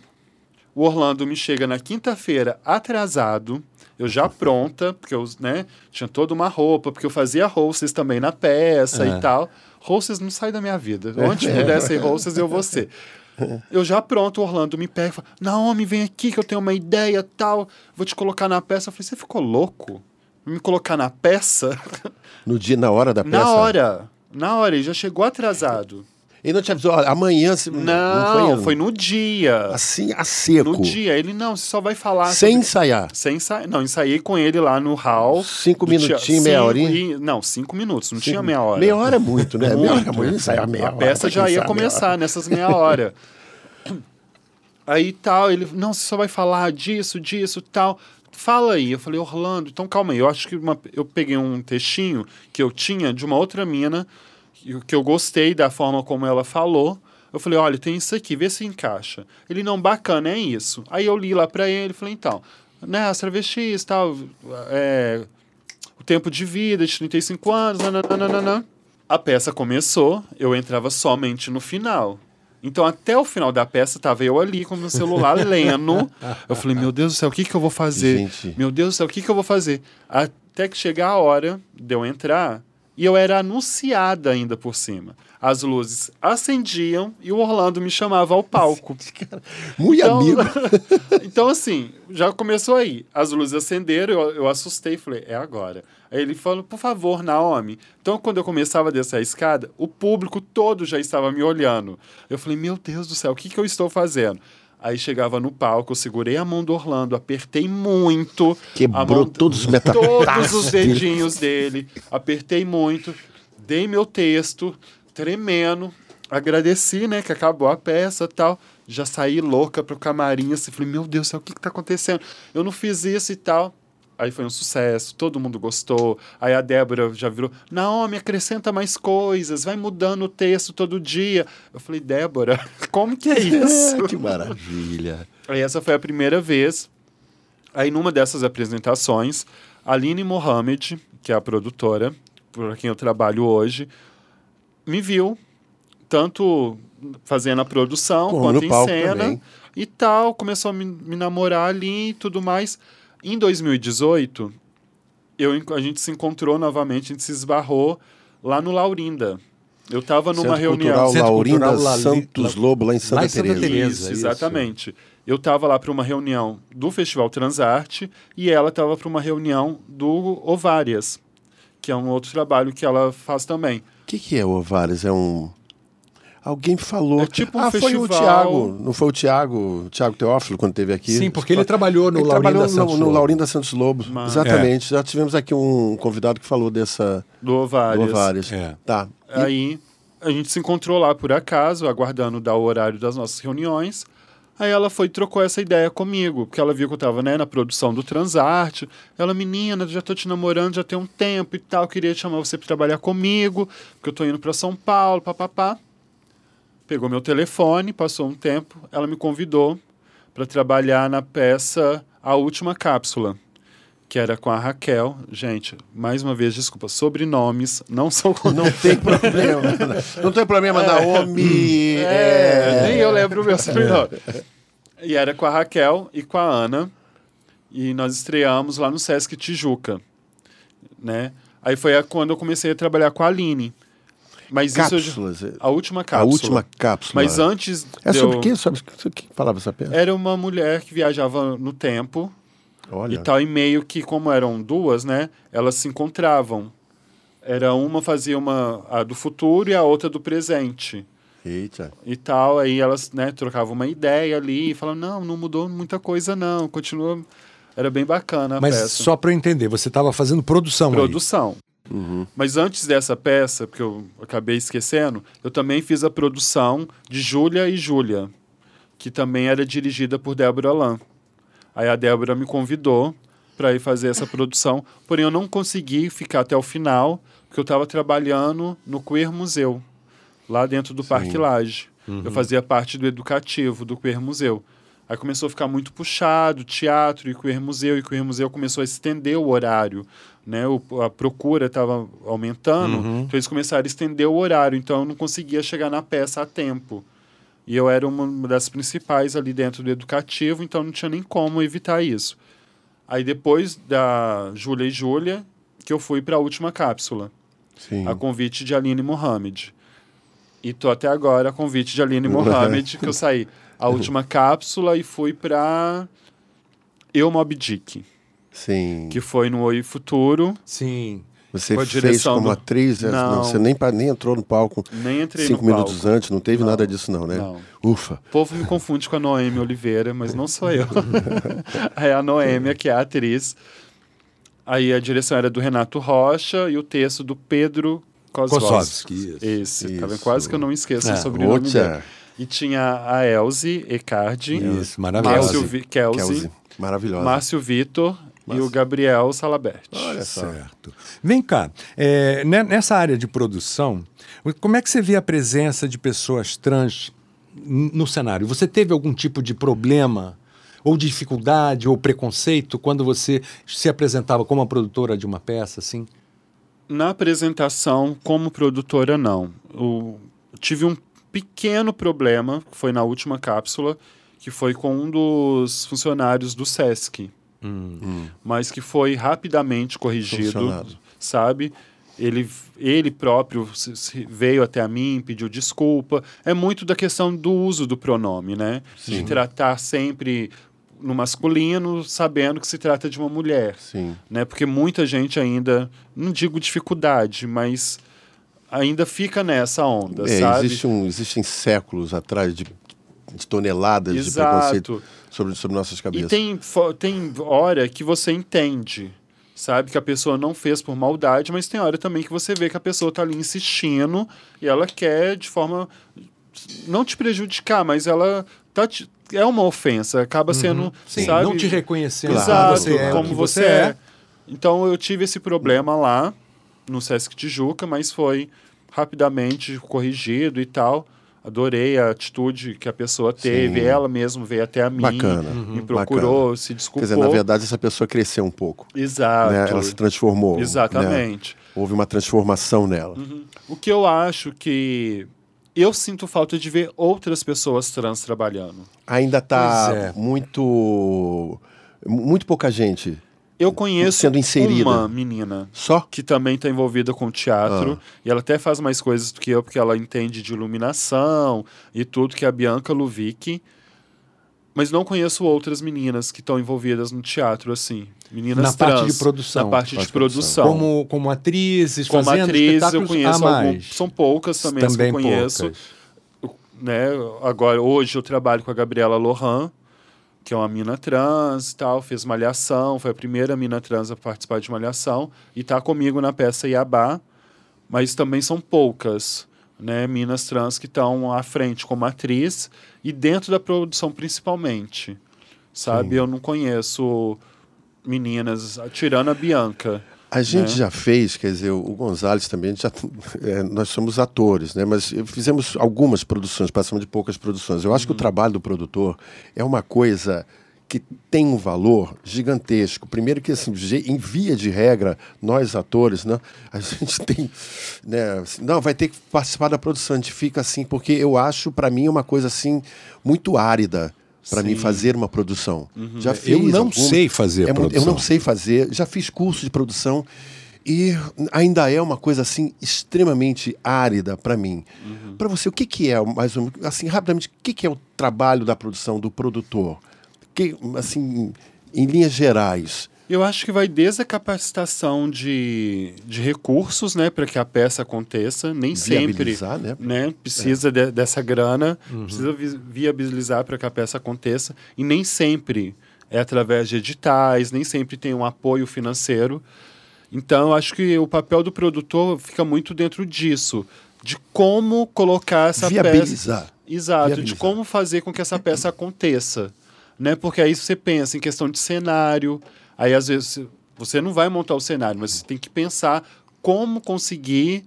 O Orlando me chega na quinta-feira atrasado. Eu já pronta, porque eu né, tinha toda uma roupa, porque eu fazia hostess também na peça É. e tal. Hostess não sai da minha vida. [laughs] Onde puder ser hostess, eu vou ser. [laughs] Eu já pronto, o Orlando me pega e fala: Naomi, vem aqui que eu tenho uma ideia tal. Vou te colocar na peça. Eu falei: Você ficou louco? Me colocar na peça? No dia, na hora da peça. na hora. Na hora, ele já chegou atrasado. Ele não te avisou, olha, amanhã... Se... Não, foi, foi no dia. Assim, a seco. No dia. Ele, não, você só vai falar. Sem sobre- ensaiar. Sem ensaiar. Não, ensaiei com ele lá no hall. Cinco minutinhos, meia cinco horinha? e- Não, cinco minutos. Não tinha Meia meia hora. Meia hora é muito, né? [laughs] Meia hora é Muito. muito. Ensaiar meia A hora. peça pra já ia começar nessas meia hora. [laughs] Aí tal, ele, não, você só vai falar disso, disso, tal. Fala aí. Eu falei, Orlando, então calma aí. Eu acho que uma, eu peguei um textinho que eu tinha de uma outra mina, que que eu gostei da forma como ela falou. Eu falei, olha, tem isso aqui, vê se encaixa. Ele, não, bacana, é isso. Aí eu li lá pra ele, falei, então, né, as travestis, tal, é, o tempo de vida de 35 anos, nananana. A peça começou, eu entrava somente no final. Então, até o final da peça, tava eu ali com o meu celular [laughs] lendo. Eu falei, meu Deus do céu, o que, que eu vou fazer? Gente. Meu Deus do céu, o que, que eu vou fazer? Até que chegar a hora de eu entrar, e eu era anunciada ainda por cima. As luzes acendiam e o Orlando me chamava ao palco. [laughs] Muito Então, amigo. [laughs] então, assim, já começou aí. As luzes acenderam, eu, eu assustei, falei, é agora. Aí ele falou, por favor, Naomi. Então, quando eu começava a descer a escada, o público todo já estava me olhando. Eu falei, meu Deus do céu, o que, que eu estou fazendo? Aí chegava no palco, eu segurei a mão do Orlando, apertei muito. Quebrou mão- todos os Todos metatarsos os dele. [laughs] dedinhos dele. Apertei muito, dei meu texto, tremendo. Agradeci, né, que acabou a peça e tal. Já saí louca pro camarim, assim, falei, meu Deus do céu, o que que tá acontecendo? Eu não fiz isso e tal. Aí foi um sucesso, todo mundo gostou. Aí a Débora já virou, Naomi, acrescenta mais coisas, vai mudando o texto todo dia. Eu falei, Débora, [laughs] como que é [laughs] isso? que maravilha. Aí essa foi a primeira vez. Aí numa dessas apresentações, a Aline Mohamed, que é a produtora por quem eu trabalho hoje, me viu tanto fazendo a produção Como quanto em cena também. e tal, começou a me, me namorar ali e tudo mais. Em 2018, eu, a gente se encontrou novamente, a gente se esbarrou lá no Laurinda. Eu tava numa Centro reunião. Cultural Centro Laurinda Cultural Santos Lobo, lá em Santa Lá em Santa Teresa. Teresa. Isso, isso. exatamente. Eu estava lá para uma reunião do Festival Transarte e ela estava para uma reunião do Ovárias, que é um outro trabalho que ela faz também. O que, que é o Ovares? É um. Alguém falou. É tipo um ah, foi o festival. Tiago. Não foi o Tiago, o Tiago Teófilo, quando esteve aqui? Sim, porque ele trabalhou no Ele Laurinda trabalhou Santos no, no. Laurinda Santos Lobo. Mas- Exatamente. Já tivemos aqui um convidado que falou dessa Do do Ovárias. Ovares. É. Tá. E- Aí a gente se encontrou lá por acaso, aguardando dar o horário das nossas reuniões. Aí ela foi e trocou essa ideia comigo, porque ela viu que eu tava né, na produção do Transarte. Ela, menina, já tô te namorando já tem um tempo e tal, queria chamar você para trabalhar comigo, porque eu tô indo para São Paulo, papapá. Pegou meu telefone, passou um tempo, ela me convidou para trabalhar na peça A Última Cápsula, que era com a Raquel. Gente, mais uma vez, desculpa, sobrenomes não [laughs] são Não tem [laughs] problema. Não tem problema, Naomi. É, é. nem eu lembro o meu sobrenome. E era com a Raquel e com a Ana. E nós estreamos lá no Sesc Tijuca. Né? Aí foi quando eu comecei a trabalhar com a Aline. Mas isso eu já- Cápsulas. a última A cápsula. última cápsula. Mas antes. É sobre eu- o quê? Sobre que falava essa peça? Era uma mulher que viajava no tempo Olha. e tal, e meio que, como eram duas, né? Elas se encontravam. Era uma fazia uma a do futuro e a outra do presente. Eita. e tal, aí elas, né, trocavam uma ideia ali e falavam, não, não mudou muita coisa não, continua, era bem bacana a Mas peça. só para eu entender, você estava fazendo produção aí. Uhum. Mas antes dessa peça, porque eu acabei esquecendo, eu também fiz a produção de Júlia e Júlia, que também era dirigida por Débora Lan. Aí a Débora me convidou para ir fazer essa [laughs] produção, porém eu não consegui ficar até o final, porque eu estava trabalhando no Queer Museu, lá dentro do Parque Lage. Eu fazia parte do educativo do Queer Museu. Aí começou a ficar muito puxado, teatro e Queer Museu, e Queer Museu começou a estender o horário. Né? O, a procura estava aumentando, então eles começaram a estender o horário, então eu não conseguia chegar na peça a tempo. E eu era uma das principais ali dentro do educativo, então não tinha nem como evitar isso. Aí depois da Júlia e Júlia, que eu fui para a última cápsula, Sim. a convite de Aline Mohamed. E tô até agora a convite de Aline [laughs] Mohamed, que eu saí a última [laughs] cápsula e fui para Eu Mob Dick, Sim. que foi no Oi Futuro. Sim. Você fez direção como do- atriz, é, Não. não, você nem, nem entrou no palco Nem entrei cinco no minutos palco. antes, não teve Não. nada disso não, né? Não. Ufa. O povo me confunde com a Noemi Oliveira, mas não sou eu. [laughs] [laughs] é a Noêmia, que é a atriz. Aí a direção era do Renato Rocha e o texto do Pedro Kozlowski. Kozlowski, isso. Esse, tá vendo? Isso. Quase que eu não esqueço É, o sobrenome dele. E tinha a Elze Ecardi, Isso, maravilhosa. Márcio Kelsey. Maravilhosa. Márcio Vitor e o Gabriel Salaberti. Olha só. Certo. Vem cá, é, ne- nessa área de produção, como é que você vê a presença de pessoas trans no cenário? Você teve algum tipo de problema, ou dificuldade, ou preconceito quando você se apresentava como uma produtora de uma peça, assim? Na apresentação, como produtora, não. Eu tive um pequeno problema, que foi na última cápsula, que foi com um dos funcionários do SESC, mas que foi rapidamente corrigido, sabe? Ele, ele próprio veio até a mim, pediu desculpa. É muito da questão do uso do pronome, né? De tratar sempre no masculino, sabendo que se trata de uma mulher Sim. né? Porque muita gente ainda, não digo dificuldade, mas ainda fica nessa onda, É, sabe? existe um, existem séculos atrás de, de toneladas de Exato. preconceito sobre, sobre nossas E cabeças. tem, fo- tem hora que você entende, sabe? Que a pessoa não fez por maldade, mas tem hora também que você vê que a pessoa tá ali insistindo e ela quer de forma não te prejudicar, mas ela tá te- é uma ofensa, acaba sendo, Sim, sabe? não te reconhecendo Exato, como você é, o como você é. Então eu tive esse problema lá no Sesc Tijuca, mas foi rapidamente corrigido e tal. Adorei a atitude que a pessoa teve. Sim. Ela mesmo veio até a mim, Bacana, me procurou, se Quer desculpou. dizer, na verdade, essa pessoa cresceu um pouco. Exato. né? Ela se transformou. né? Exatamente. Houve uma transformação nela. O que eu acho que eu sinto falta de ver outras pessoas trans trabalhando. Ainda está é. muito. Muito pouca gente. Eu conheço Sendo inserida. uma menina Só? que também está envolvida com teatro. Ah. E ela até faz mais coisas do que eu, porque ela entende de iluminação e tudo, que é a Bianca Luvic. Mas não conheço outras meninas que estão envolvidas no teatro, assim. Meninas Na parte trans, de produção. Na parte Parte de produção. produção. Como, como atrizes, Como fazendo atriz, eu conheço a algum, mais. São poucas também, as que eu conheço. poucas. né? Agora, hoje eu trabalho com a Gabriela Lohan, que é uma mina trans e tal, fez Malhação, foi a primeira mina trans a participar de Malhação, e tá comigo na peça Iabá, mas também são poucas, né? Minas trans que estão à frente como atriz e dentro da produção principalmente, sabe? Eu não conheço meninas, tirando a Bianca. A gente né? já fez, quer dizer, o Gonzalez também, já, [laughs] é, nós somos atores, né? mas fizemos algumas produções, passamos de poucas produções. Eu acho que o trabalho do produtor é uma coisa que tem um valor gigantesco. Primeiro que, assim, em via de regra, nós atores, né, a [laughs] gente tem... Né, assim, não, vai ter que participar da produção. A gente fica assim, porque eu acho, para mim, uma coisa assim, muito árida para mim Sim. fazer uma produção. Já Eu fiz não algumas- sei fazer é muito- Eu produção. não sei fazer, já fiz curso de produção e ainda é uma coisa assim extremamente árida para mim. Para você, o que, que é, mais um, assim, rapidamente, o que, que é o trabalho da produção, do produtor? Que, assim, em linhas gerais. Eu acho que vai desde a capacitação de, de recursos, né, para que a peça aconteça. Nem sempre né? né, precisa de- dessa grana, precisa vi- viabilizar para que a peça aconteça. E nem sempre é através de editais, nem sempre tem um apoio financeiro. Então, eu acho que o papel do produtor fica muito dentro disso, de como colocar essa peça. Viabilizar. Exato, de Viabilizar. como fazer com que essa peça aconteça. Né? Porque aí você pensa em questão de cenário, aí às vezes você não vai montar o cenário, mas você tem que pensar como conseguir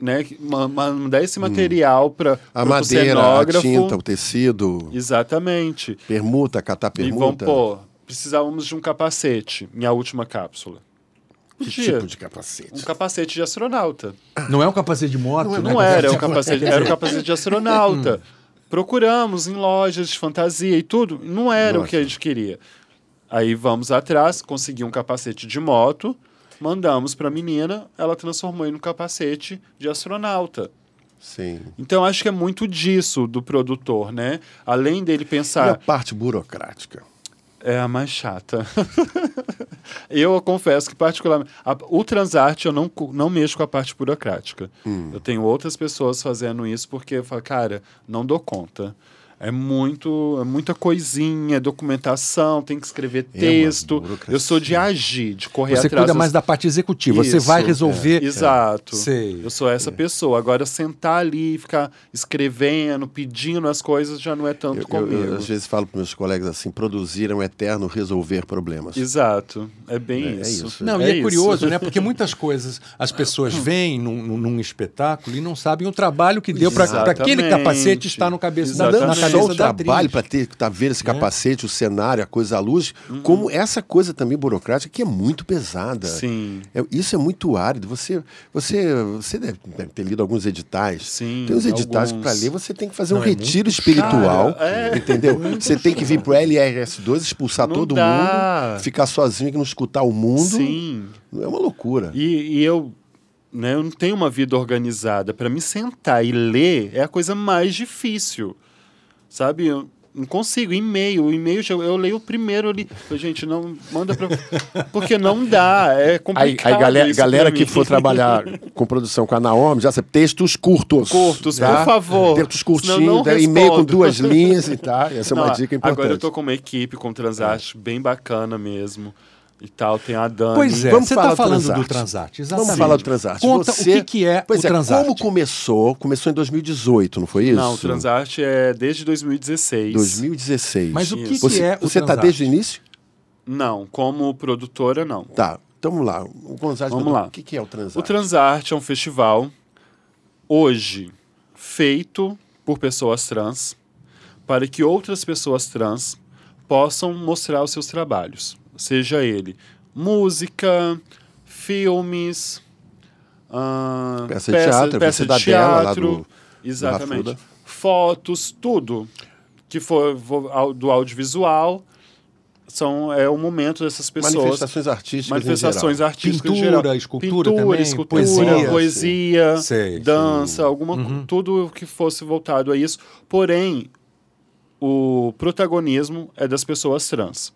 né, mandar esse material para Hum. A o madeira, a tinta, o tecido, Exatamente. permuta, catar E vão permuta. pôr, precisávamos de um capacete, minha última cápsula. que Podia. tipo de capacete? Um capacete de astronauta. Não é um capacete de moto, né? Não era, o capacete, era o capacete de astronauta. [laughs] Procuramos em lojas de fantasia e tudo, não era o Nossa. que a gente queria. Aí vamos atrás, consegui um capacete de moto, mandamos para a menina, ela transformou em um capacete de astronauta. Sim. Então acho que é muito disso do produtor, né? Além dele E a pensar, parte burocrática? é a mais chata. [laughs] eu confesso que, particularmente, a- o Transarte eu não, não mexo com a parte burocrática. Eu tenho outras pessoas fazendo isso porque eu falo, cara, não dou conta. É muito, é muita coisinha, documentação, tem que escrever É texto. burocracia. eu sou de agir, de correr Você atrás. cuida das- mais da parte executiva. Você Isso, vai é. resolver. Exato. Sei. Eu sou essa pessoa. Agora, sentar ali e ficar escrevendo, pedindo as coisas já não é tanto Eu, eu- comigo. eu, às vezes falo para meus colegas assim: produzir é um eterno resolver problemas. Exato. É bem É, é isso. isso. Não, É e é isso. curioso, né? Porque muitas coisas as pessoas [laughs] veem num, num- espetáculo e não sabem o trabalho que deu para aquele capacete estar no cabeça da, Exatamente. na Não cabeça só o trabalho para ter tá vendo esse capacete, o cenário, a coisa, a luz, como essa coisa também burocrática que é muito pesada. Sim. É- isso é muito árido. Você, você, você deve, ter lido alguns editais. Sim, tem uns editais que alguns. para ler você tem que fazer Não, um é retiro espiritual, Cara, é. entendeu? [laughs] Você tem que vir pro LRS2, expulsar Não todo dá. mundo, ficar sozinho que não escutar o mundo. Sim. É uma loucura. E, e eu, né, eu não tenho uma vida organizada. Para me sentar e ler é a coisa mais difícil. Sabe? Eu não consigo. E-mail. O e-mail, eu leio o primeiro ali. Falei, Gente, não manda para. Porque não dá. É Aí, complicado. aí galera, isso galera pra que for trabalhar com produção com a Naomi, já sabe, textos curtos. Curtos, tá? por favor. Textos não curtinhos, né, e-mail com duas linhas e tal. Essa é uma Não, dica importante. Agora eu tô com uma equipe com Transarte bem bacana mesmo. E tal. Tem a Dani. Pois é, Vamos você falar está do falando Transarte. do Transarte. Exatamente. Vamos falar do Transarte. Conta Você- o que, que é Pois o é, Transarte. como começou? Começou em 2018, não foi isso? Não, o Transarte é desde 2016. 2016. Mas o que, que Você, é o você tá Transarte? desde o início? Não, como produtora, não. Tá. Então vamos lá. O Gonzalo Vamos lá. O que, que é o Transarte? O Transarte é um festival hoje feito por pessoas trans para que outras pessoas trans possam mostrar os seus trabalhos, seja ele música, filmes, ah, Peça de teatro, peça de dela lá teatro, do- exatamente, Rafuda. fotos, tudo que for do audiovisual são é o momento dessas pessoas Manifestações artísticas. em manifestações geral. artísticas em Pintura, geral. escultura Pintura, também, escultura, poesia. poesia, Sei, dança, alguma co- tudo que fosse voltado a isso. Porém, o protagonismo é das pessoas trans.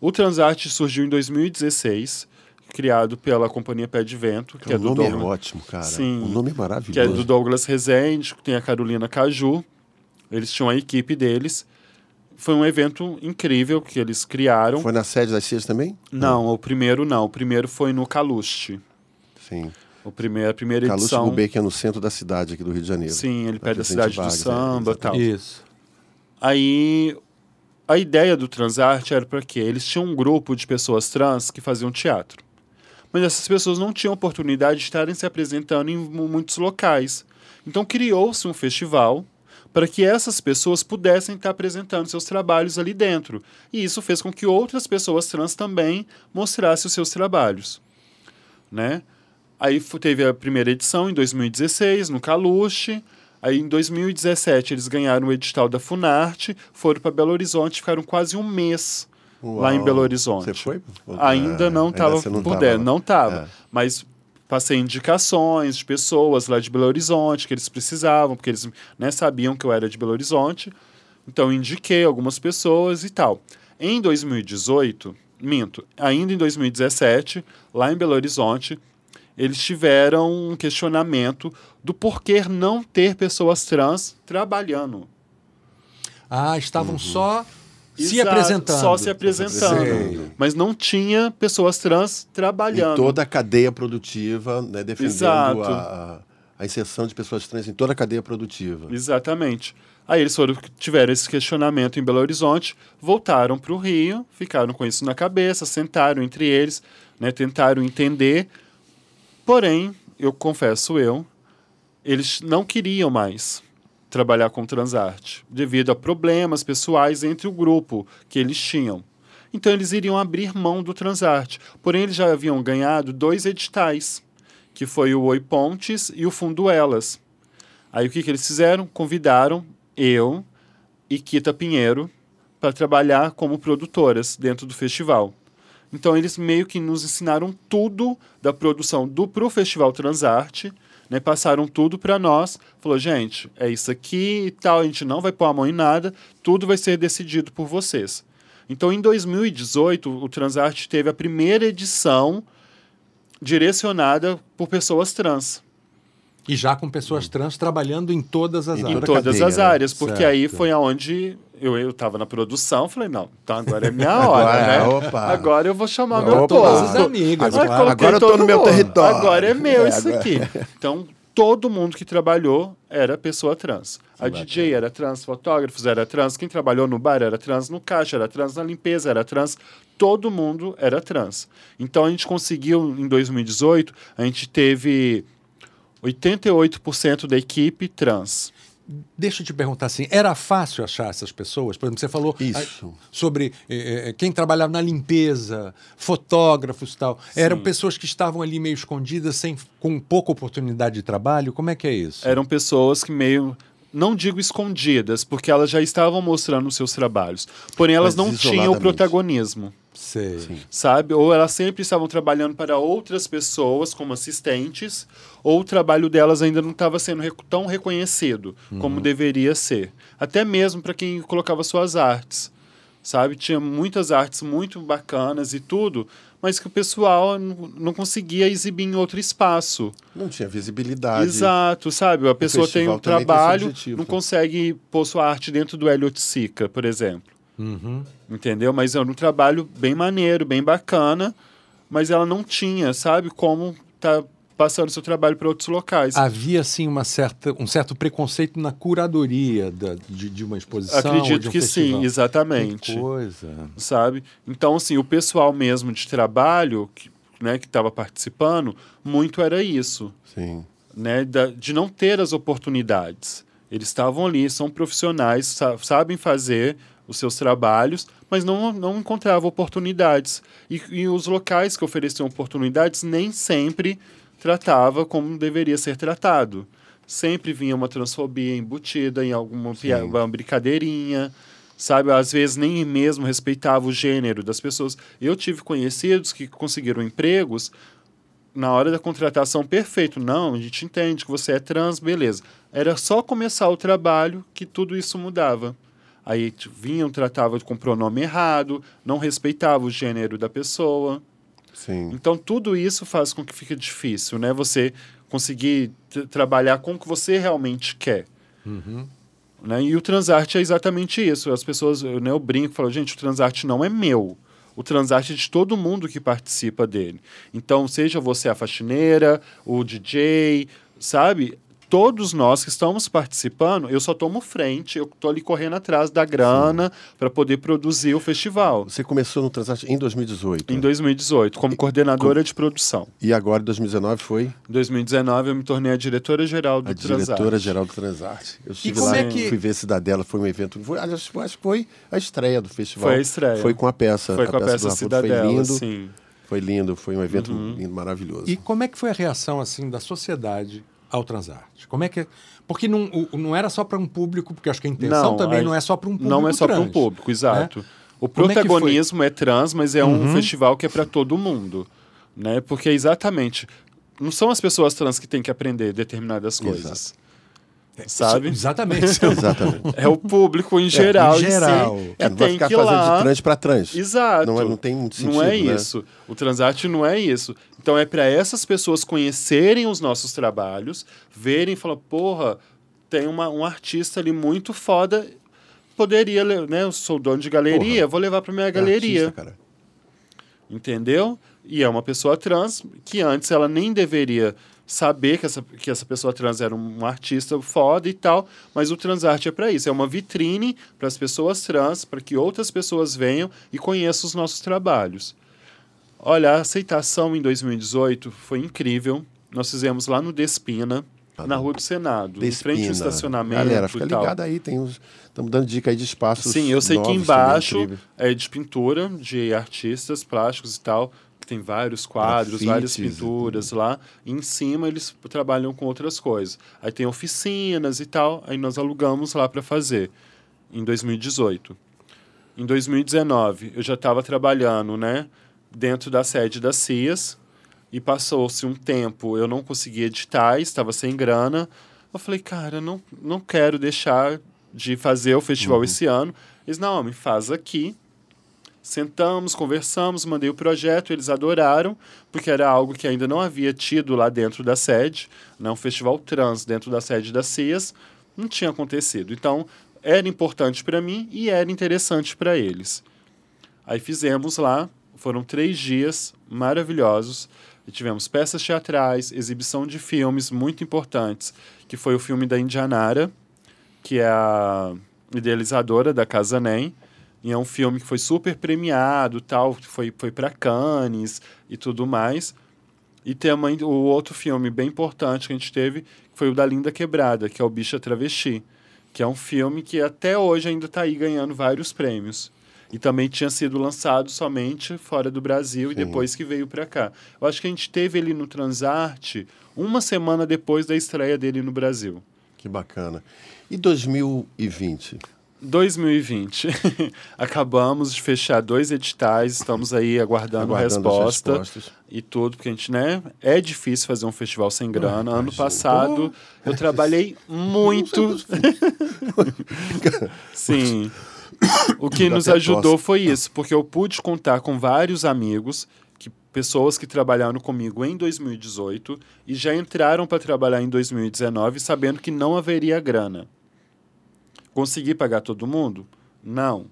O Transarte surgiu em 2016, criado pela companhia Pé de Vento, que o é do nome é Douglas, ótimo, cara. Sim. O nome é maravilhoso. que é do Douglas Rezende, tem a Carolina Caju. Eles tinham a equipe deles. Foi um evento incrível que eles criaram. Foi na sede das Cias também? Não, o primeiro não. O primeiro foi no Caluste. Sim. O primeiro, a primeira Caluste edição. Gubê, que é no centro da cidade aqui do Rio de Janeiro. Sim, ele pede a cidade do Vargas, é, samba e tal. Isso. Aí a ideia do Transarte era para quê? Eles tinham um grupo de pessoas trans que faziam teatro. Mas essas pessoas não tinham oportunidade de estarem se apresentando em mu- muitos locais. Então criou-se um festival para que essas pessoas pudessem estar apresentando seus trabalhos ali dentro. E isso fez com que outras pessoas trans também mostrassem os seus trabalhos. Né? Aí teve a primeira edição em 2016, no Caluche. Aí em 2017 eles ganharam o edital da Funarte, foram para Belo Horizonte, ficaram quase um mês lá em Uau. Belo Horizonte. Você foi? Ainda Ah, não estava por dentro, não estava. É. Mas passei indicações de pessoas lá de Belo Horizonte que eles precisavam, porque eles né, sabiam que eu era de Belo Horizonte. Então indiquei algumas pessoas e tal. Em 2018, minto, ainda em 2017, lá em Belo Horizonte, eles tiveram um questionamento do porquê não ter pessoas trans trabalhando. Ah, estavam só se Exato, apresentando. Só se apresentando. Sei. Mas não tinha pessoas trans trabalhando. toda a cadeia produtiva, né, defendendo a, a inserção de pessoas trans em toda a cadeia produtiva. Exatamente. Aí eles foram, tiveram esse questionamento em Belo Horizonte, voltaram para o Rio, ficaram com isso na cabeça, sentaram entre eles, né, tentaram entender. Porém, eu confesso eu, eles não queriam mais trabalhar com Transarte, devido a problemas pessoais entre o grupo que eles tinham. Então eles iriam abrir mão do Transarte. Porém, eles já haviam ganhado dois editais, que foi o Oi Pontes e o Fundo Elas. Aí o que, que eles fizeram? Convidaram eu e Kita Pinheiro para trabalhar como produtoras dentro do festival. Então eles meio que nos ensinaram tudo da produção do pro Festival Transarte, né? Passaram tudo para nós. Falou, gente, é isso aqui e tal, a gente não vai pôr a mão em nada, tudo vai ser decidido por vocês. Então em 2018, o Transarte teve a primeira edição direcionada por pessoas trans. E já com pessoas trans trabalhando em todas as Em Em áreas. a todas cadeia, as né? áreas, porque Certo. aí foi aonde eu, eu tava na produção, falei, não, então agora é minha [laughs] hora, Agora, né? opa. Agora eu vou chamar Agora meu povo. as amigas, Agora, claro. coloquei Agora eu tô todo no meu mundo. território. Agora é meu É, isso agora- aqui. Então, todo mundo que trabalhou era pessoa trans. A bacana. DJ era trans, fotógrafos era trans, quem trabalhou no bar era trans, no caixa era trans, na limpeza era trans, todo mundo era trans. Então a gente conseguiu, em 2018, a gente teve 88% da equipe trans. Deixa eu te perguntar assim, era fácil achar essas pessoas? Por exemplo, você falou Isso. ah, sobre eh, eh, quem trabalhava na limpeza, fotógrafos e tal. Eram pessoas que estavam ali meio escondidas, sem, com pouca oportunidade de trabalho. Como é que é isso? Eram pessoas que meio não digo escondidas, porque elas já estavam mostrando os seus trabalhos. Porém, elas Mas não tinham o protagonismo. Sei. sabe? Ou elas sempre estavam trabalhando para outras pessoas como assistentes, ou o trabalho delas ainda não estava sendo rec- tão reconhecido como deveria ser. Até mesmo para quem colocava suas artes, sabe? Tinha muitas artes muito bacanas e tudo, mas que o pessoal não, conseguia exibir em outro espaço. Não tinha visibilidade. Exato, sabe? A pessoa tem um tem trabalho, objetivo. não consegue pôr sua arte dentro do Elliot Sica, por exemplo. Uhum. Entendeu? Mas é um trabalho bem maneiro, bem bacana, mas ela não tinha, sabe, como tá passando seu trabalho para outros locais. Havia, assim, uma certa, um certo preconceito na curadoria da- de, de uma exposição. Acredito um que festival. sim, exatamente. Que coisa. Sabe? Então, assim, o pessoal mesmo de trabalho, que, né, que estava participando, muito era isso. Sim. né, da- de não ter as oportunidades. Eles estavam ali, são profissionais, sa- sabem fazer os seus trabalhos, mas não, não encontravam oportunidades. E, e os locais que ofereciam oportunidades nem sempre tratava como deveria ser tratado. Sempre vinha uma transfobia embutida em alguma uma brincadeirinha, sabe? Às vezes nem mesmo respeitava o gênero das pessoas. Eu tive conhecidos que conseguiram empregos na hora da contratação, perfeito. Não, a gente entende que você é trans, beleza. Era só começar o trabalho que tudo isso mudava. Aí vinham, tratavam com pronome errado, não respeitava o gênero da pessoa. Sim. Então, tudo isso faz com que fique difícil, né? Você conseguir trabalhar com o que você realmente quer. Né? E o Transarte é exatamente isso. As pessoas, eu, né, eu brinco, falo, gente, o Transarte não é meu. O Transarte é de todo mundo que participa dele. Então, seja você a faxineira, o DJ, sabe? Todos nós que estamos participando, eu só tomo frente, eu tô ali correndo atrás da grana para poder produzir o festival. Você começou no Transact em 2018. Em 2018, como coordenadora de produção. E agora, em 2019, foi Em 2019, eu me tornei a diretora-geral do a Transarte. diretora-geral do Transarte. Eu estive como lá, é que- fui ver Cidadela, foi um evento. Foi, acho que foi a estreia do festival. Foi a estreia. Foi com a peça. Foi com a, peça Raposo Cidadela, Foi lindo. sim. Foi lindo, foi um evento Uhum. lindo, maravilhoso. E como é que foi a reação assim da sociedade ao Transarte? Como é que porque não, não era só para um público, porque acho que a intenção também a- não é só para um público Não é só para um trans, público, exato. né? O Como é? Uhum. protagonismo é, trans, mas é um festival que é para todo mundo, né? Porque exatamente não são as pessoas trans que têm que aprender determinadas coisas. Sabe? Exatamente. [laughs] Exatamente. É o público em geral, em si geral. que É, vai ficar fazendo lá. de trans para trans. Exato. Não, é- não tem muito Não é sentido, né? isso. O Transarte não é isso. Então é para essas pessoas conhecerem os nossos trabalhos, verem e falar, porra, tem uma, um artista ali muito foda. Poderia, né? Eu sou dono de galeria, vou levar para minha É galeria. artista, cara. Entendeu? E é uma pessoa trans que antes ela nem deveria saber que essa, que essa pessoa trans era um artista foda e tal, mas o Transarte é para isso, é uma vitrine para as pessoas trans, para que outras pessoas venham e conheçam os nossos trabalhos. Olha, a aceitação em 2018 foi incrível. Nós fizemos lá no Despina, na Rua do Senado, em frente ao Despina. estacionamento Galera, fica ligado aí, tem uns. Estamos dando dica aí de espaços. Sim, eu sei que embaixo é de pintura, de artistas plásticos e tal. Que Tem vários quadros, várias Grafites e pinturas lá. E em cima eles trabalham com outras coisas. Aí tem oficinas e tal. Aí nós alugamos lá para fazer, em 2018. Em 2019, eu já estava trabalhando, né? Dentro da sede da CIAS. E passou-se um tempo, eu não conseguia editar, estava sem grana. Eu falei, cara, não, não quero deixar de fazer o festival esse ano. Eles, não, me faz aqui. Sentamos, conversamos, mandei o projeto, eles adoraram, porque era algo que ainda não havia tido lá dentro da sede, né? um festival trans dentro da sede da CIAS, não tinha acontecido. Então, era importante para mim e era interessante para eles. Aí fizemos lá, foram três dias maravilhosos. E tivemos peças teatrais, exibição de filmes muito importantes, que foi o filme da Indianara, que é a idealizadora da Casa NEM, e é um filme que foi super premiado, tal, foi, foi para Cannes e tudo mais. E também o outro filme bem importante que a gente teve foi o da Linda Quebrada, que é o Bicha Travesti, que é um filme que até hoje ainda está aí ganhando vários prêmios. E também tinha sido lançado somente fora do Brasil Sim. e depois que veio para cá. Eu acho que a gente teve ele no Transarte uma semana depois da estreia dele no Brasil. Que bacana. E 2020? 2020. [laughs] Acabamos de fechar dois editais, estamos aí aguardando, aguardando resposta e tudo, porque a gente, né, é difícil fazer um festival sem grana. ano passado eu trabalhei [laughs] muito. Sim. [laughs] O que nos ajudou foi isso, porque eu pude contar com vários amigos, que, pessoas que trabalharam comigo em 2018 e já entraram para trabalhar em 2019 sabendo que não haveria grana. Consegui pagar todo mundo? Não.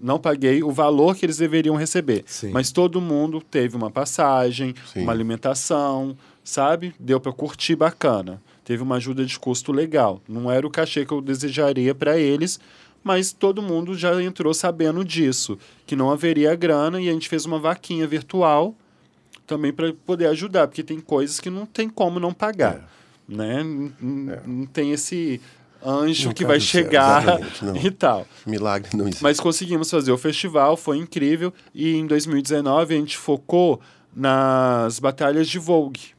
Não paguei o valor que eles deveriam receber. Sim. Mas todo mundo teve uma passagem, Sim. uma alimentação, sabe? Deu para curtir bacana. Teve uma ajuda de custo legal. Não era o cachê que eu desejaria para eles, mas todo mundo já entrou sabendo disso, que não haveria grana e a gente fez uma vaquinha virtual também para poder ajudar, porque tem coisas que não tem como não pagar, é. né? Não, é. não tem esse anjo que vai chegar [laughs] e tal. Milagre não existe. Mas conseguimos fazer o festival, foi incrível. E em 2019 a gente focou nas batalhas de Vogue,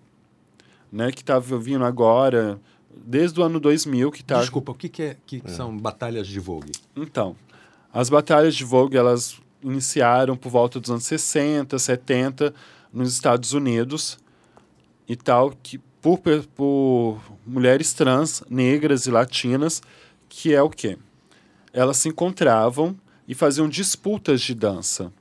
né? Que estava vindo agora, desde o ano 2000 que tá... Desculpa, o que, que, é, que é. são batalhas de Vogue? Então, as batalhas de Vogue, elas iniciaram por volta dos anos 60, 70, nos Estados Unidos e tal, que por, por mulheres trans, negras e latinas, que é o quê? Elas se encontravam e faziam disputas de dança.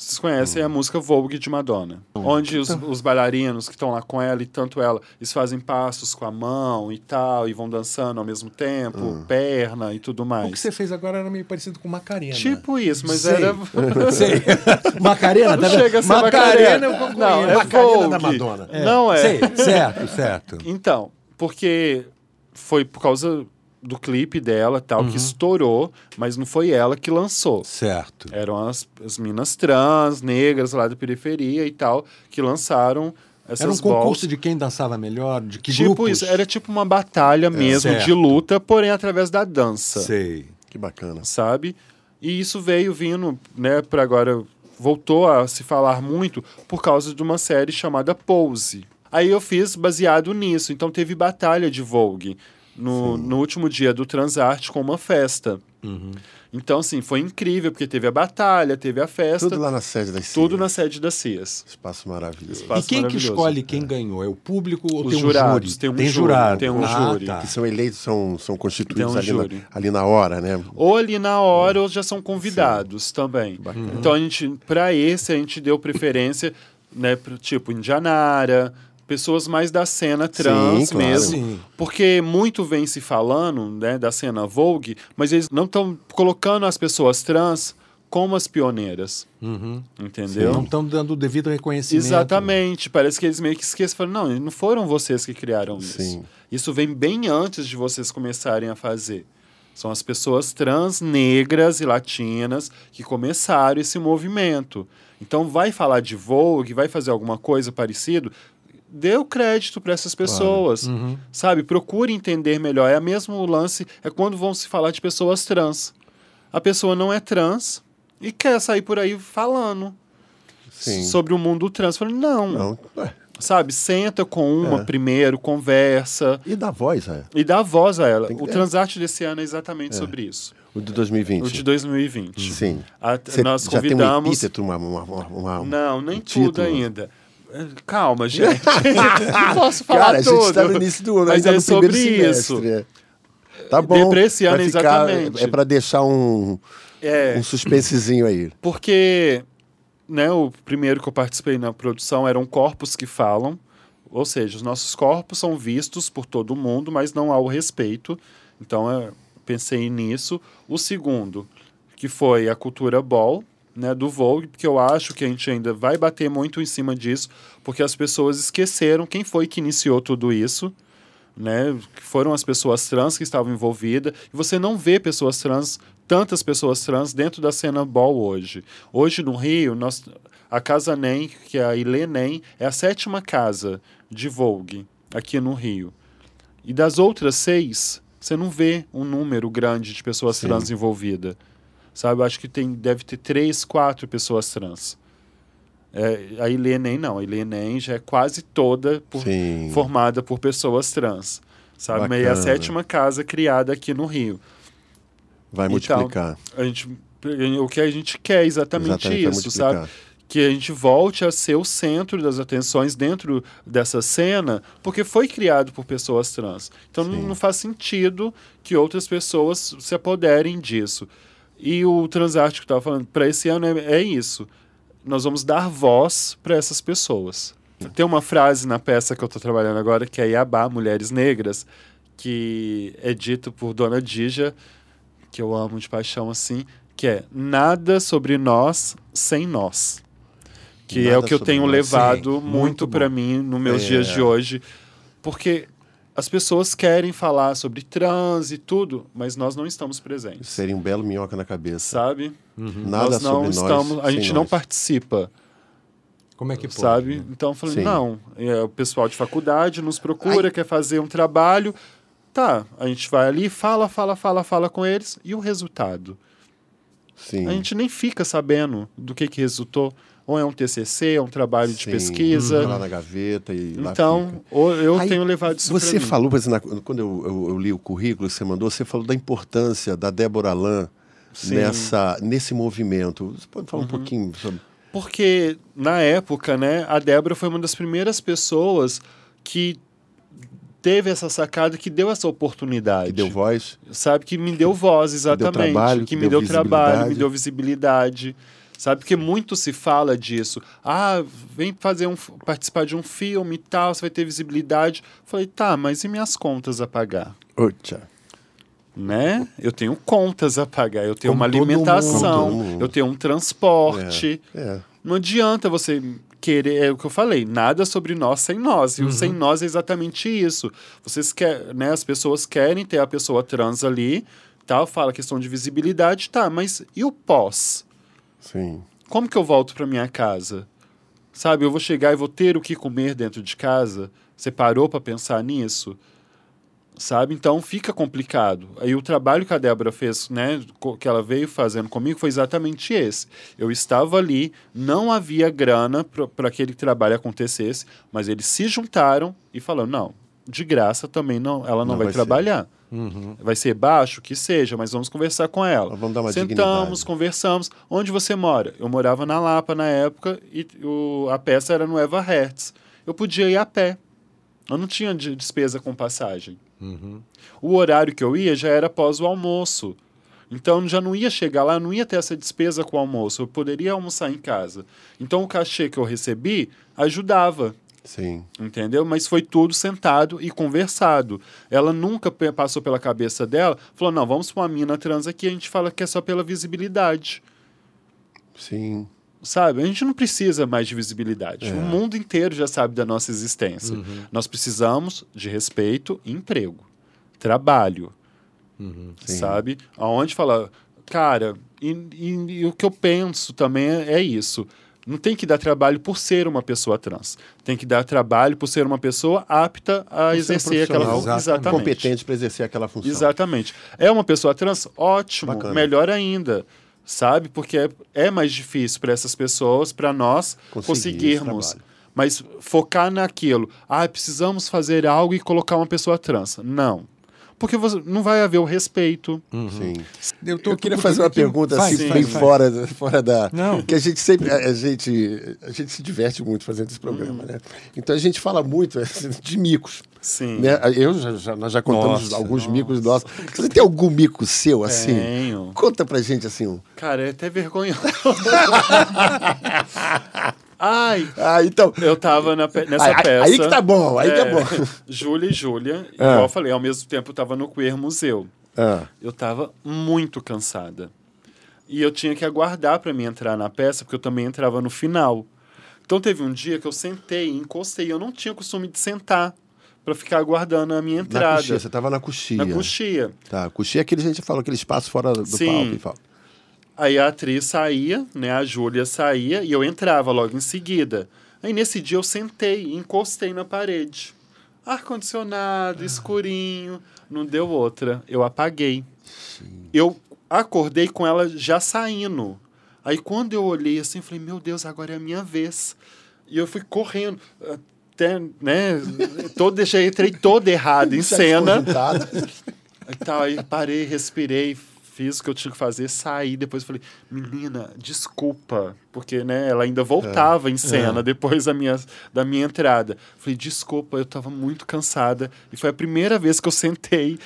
Vocês conhecem hum. a música Vogue de Madonna, hum. onde os, os, bailarinos que estão lá com ela e tanto ela, eles fazem passos com a mão e tal, e vão dançando ao mesmo tempo, hum. perna e tudo mais. O que você fez agora era meio parecido com Macarena. Tipo isso, mas Sei. era. [laughs] Sei. [laughs] Macarena, tá Não chega a ser Macarena. Macarena Não, é Macarena Vogue. da Madonna. É. Não é. Sei. Certo, certo. Então, porque foi por causa do clipe dela tal, uhum. que estourou, mas não foi ela que lançou. Certo. Eram as, as minas trans, negras lá da periferia e tal, que lançaram essas Era um concurso de quem dançava melhor, de que tipo grupos? isso, era tipo uma batalha é, mesmo certo. de luta, porém através da dança. Sei. Que bacana. Sabe? E isso veio vindo, né, para agora voltou a se falar muito por causa de uma série chamada Pose. Aí eu fiz baseado nisso, então teve batalha de Vogue no, no último dia do Transarte com uma festa. Uhum. Então, assim, foi incrível, porque teve a batalha, teve a festa. Tudo lá na sede das CIAS. Tudo na sede das CIAS. Espaço maravilhoso. Espaço e quem que escolhe quem é. ganhou? É o público ou Os tem um jurados, júri? Tem um tem júri. jurado. Tem um ah, júri. Tá. Que são eleitos, são, são constituídos um ali, na, ali, na, hora, né? Ou ali na hora, ou já são convidados Sim. também. Bacana. Então, a gente, para esse, a gente deu preferência, né, pro, tipo, Indianara, pessoas mais da cena trans Sim, mesmo. Claro. Porque muito vem se falando né, da cena Vogue, mas eles não estão colocando as pessoas trans como as pioneiras. Uhum. Entendeu? Sim, não estão dando o devido reconhecimento. Exatamente. Parece que eles meio que esquecem. Não, não foram vocês que criaram isso. Sim. Isso vem bem antes de vocês começarem a fazer. São as pessoas trans, negras e latinas que começaram esse movimento. Então, vai falar de Vogue, vai fazer alguma coisa parecido, dê o crédito para essas pessoas, claro. uhum. sabe? Procure entender melhor. É o mesmo lance, é quando vão se falar de pessoas trans. A pessoa não é trans e quer sair por aí falando Sim. sobre o mundo trans. Falando, não. não. Sabe, senta com uma é. primeiro, conversa. E dá voz a ela. E dá voz a ela. O Transarte desse ano é exatamente é. sobre isso. O de 2020. O de 2020. Sim. A, nós convidamos. Já tem um epíteto, uma, uma, uma, Não, nem um tudo ainda. Calma, [laughs] gente. não posso falar Cara, tudo. a gente está no início do ano, mas é no sobre isso. Tá bom. Depreciando, exatamente. É para deixar um É, um suspensezinho aí. porque né, o primeiro que eu participei na produção eram corpos que falam, ou seja, os nossos corpos são vistos por todo mundo, mas não há o respeito. Então, eu pensei nisso. O segundo, que foi a cultura ball, né, do Vogue, porque eu acho que a gente ainda vai bater muito em cima disso, porque as pessoas esqueceram quem foi que iniciou tudo isso, né, que foram as pessoas trans que estavam envolvidas, e você não vê pessoas trans, tantas pessoas trans dentro da cena ball hoje. Hoje no Rio, nós, a Casa NEM, que é a Ilê NEM, é a sétima casa de Vogue aqui no Rio. E das outras seis, você não vê um número grande de pessoas Sim. trans envolvidas. Sabe, eu acho que tem, deve ter três, quatro pessoas trans. É, a Ilenem não, a Ilenem já é quase toda por- formada por pessoas trans. Sabe, mas é a Bacana. sétima casa criada aqui no Rio. Vai Então, multiplicar. A gente, o que a gente quer é exatamente, Exatamente, isso, sabe? Que a gente volte a ser o centro das atenções dentro dessa cena, porque foi criado por pessoas trans. Então não, não faz sentido que outras pessoas se apoderem disso. E o eu estava falando, para esse ano é, é isso. Nós vamos dar voz para essas pessoas. Tem uma frase na peça que eu estou trabalhando agora, que é Iabá, Mulheres Negras, que é dito por Dona Dija, que eu amo de paixão assim, que é nada sobre nós sem nós. Que é Nada o que eu tenho nós. levado Sim, muito muito para mim nos meus É. dias de hoje, porque as pessoas querem falar sobre trans e tudo, mas nós não estamos presentes. Seria um belo minhoca na cabeça. Sabe? Nada nós não sobre estamos, nós. a gente não nós. participa, Como é que pode? sabe? Então eu falei, Sim. não, é, o pessoal de faculdade nos procura, quer fazer um trabalho, tá, a gente vai ali, fala, fala, fala, fala com eles, e o resultado? Sim. A gente nem fica sabendo do que que resultou. Ou é um TCC, é um trabalho de Sim. pesquisa. Tá lá na gaveta e. Então, eu Aí, tenho levado isso Você falou, por exemplo, na- quando eu, eu- eu li o currículo que você mandou, você falou da importância da Débora Lan nessa, nesse movimento. Você pode falar um pouquinho sobre. Porque, na época, né, a Débora foi uma das primeiras pessoas que teve essa sacada, que deu essa oportunidade. Que deu voz? Sabe, que me deu voz, exatamente. trabalho, que que me deu deu trabalho, me deu visibilidade. Sabe, porque muito se fala disso. Ah, vem fazer um, participar de um filme e tal, você vai ter visibilidade. Falei, tá, mas e minhas contas a pagar? Oxa. Né? Eu tenho contas a pagar, eu tenho Como uma alimentação, eu tenho um transporte. É. Não adianta você querer, é o que eu falei, nada sobre nós sem nós. E o sem nós é exatamente isso. Vocês querem, né, as pessoas querem ter a pessoa trans ali, tal, fala questão de visibilidade, tá, mas e o pós? Sim. Como que eu volto para minha casa? Sabe, eu vou chegar e vou ter o que comer dentro de casa? Você parou para pensar nisso? Sabe? Então fica complicado. Aí o trabalho que a Débora fez, né, que ela veio fazendo comigo foi exatamente esse. Eu estava ali, não havia grana para aquele trabalho acontecesse, mas eles se juntaram e falaram: não, de graça também não, ela não, Não vai, vai trabalhar. Vai ser baixo, que seja, mas vamos conversar com ela. Vamos dar uma Sentamos, dignidade. conversamos. Onde você mora? Eu morava na Lapa na época e o, a peça era no Eva Hertz. Eu podia ir a pé. Eu não tinha de- despesa com passagem. O horário que eu ia já era após o almoço. Então já não ia chegar lá, não ia ter essa despesa com o almoço. Eu poderia almoçar em casa. Então o cachê que eu recebi ajudava. Sim. Entendeu? Mas foi tudo sentado e conversado. Ela nunca passou pela cabeça dela, falou: não, vamos pra uma mina trans aqui, a gente fala que é só pela visibilidade. Sim. Sabe? A gente não precisa mais de visibilidade. O mundo inteiro já sabe da nossa existência. Nós precisamos de respeito e emprego. Trabalho. Sim. Sabe? Aonde fala, cara, e, e- e o que eu penso também é, é isso. Não tem que dar trabalho por ser uma pessoa trans. Tem que dar trabalho por ser uma pessoa apta a Por exercer aquela função. Exatamente. Competente para exercer aquela função. Exatamente. É uma pessoa trans? Ótimo. Bacana. Melhor ainda. Sabe? Porque é, é mais difícil para essas pessoas, para nós, Conseguir conseguirmos. Mas focar naquilo. Ah, precisamos fazer algo e colocar uma pessoa trans. Não. Porque você, não vai haver o respeito. Sim. Eu, tô Eu queria fazer uma aqui- pergunta Vai, assim, vai, bem vai. fora, fora da. Não. Que a gente sempre. A, a gente, a gente se diverte muito fazendo esse programa, né? Então a gente fala muito [laughs] assim, de micos. Sim. Né? Eu já, já- nós já contamos Nossa, alguns micos nossos. Você tem algum mico seu, assim? Tenho. Conta pra gente assim um. Cara, é até vergonhoso. [laughs] Ai, Ah, então. eu tava na nessa Aí- peça. aí que tá bom, aí que é bom. [laughs] Júlia e Júlia, Ah. igual eu falei, ao mesmo tempo eu tava no Queer Museu. Ah, Eu tava muito cansada. E eu tinha que aguardar para mim entrar na peça, porque eu também entrava no final. Então teve um dia que eu sentei, encostei, eu não tinha costume de sentar para ficar aguardando a minha na entrada. coxia, você tava na coxia. Na coxia. Tá, coxia é aquele, a gente falou, aquele espaço fora do Sim. palco. Aí a atriz saía, né? A Júlia saía e eu entrava logo em seguida. Aí nesse dia eu sentei, encostei na parede. Ar-condicionado, escurinho, não deu outra. Eu apaguei. Eu acordei com ela já saindo. Aí quando eu olhei assim, falei, meu Deus, agora é a minha vez. E eu fui correndo. Até, né? Todo, [laughs] já entrei todo errado em cena. Aí, [laughs] tá, aí parei, respirei, fiz o que eu tinha que fazer, saí. Depois falei, menina, desculpa. Porque, né, ela ainda voltava em cena depois da minha, da minha entrada. Falei, desculpa, eu tava muito cansada. E foi a primeira vez que eu sentei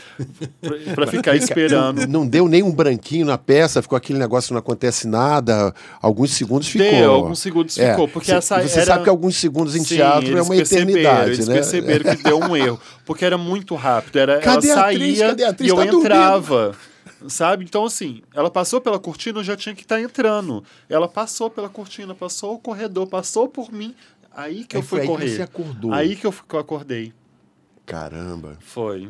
pra, pra ficar esperando. Não deu nem um branquinho na peça, ficou aquele negócio, não acontece nada. Alguns segundos ficou. Deu, alguns segundos É, ficou, porque cê- essa Você era- sabe que alguns segundos em Sim, teatro é uma eternidade, Eles né? perceberam que deu um erro. Porque era muito rápido. Era, Cadê ela a atriz? saía Cadê a atriz? e eu Tá dormindo. Sabe? Então, assim, ela passou pela cortina, eu já tinha que estar entrando. Ela passou pela cortina, passou o corredor, passou por mim. Aí que Aí eu foi fui aí que correr. você acordou. Aí que eu, fui- que eu acordei. Caramba. Foi.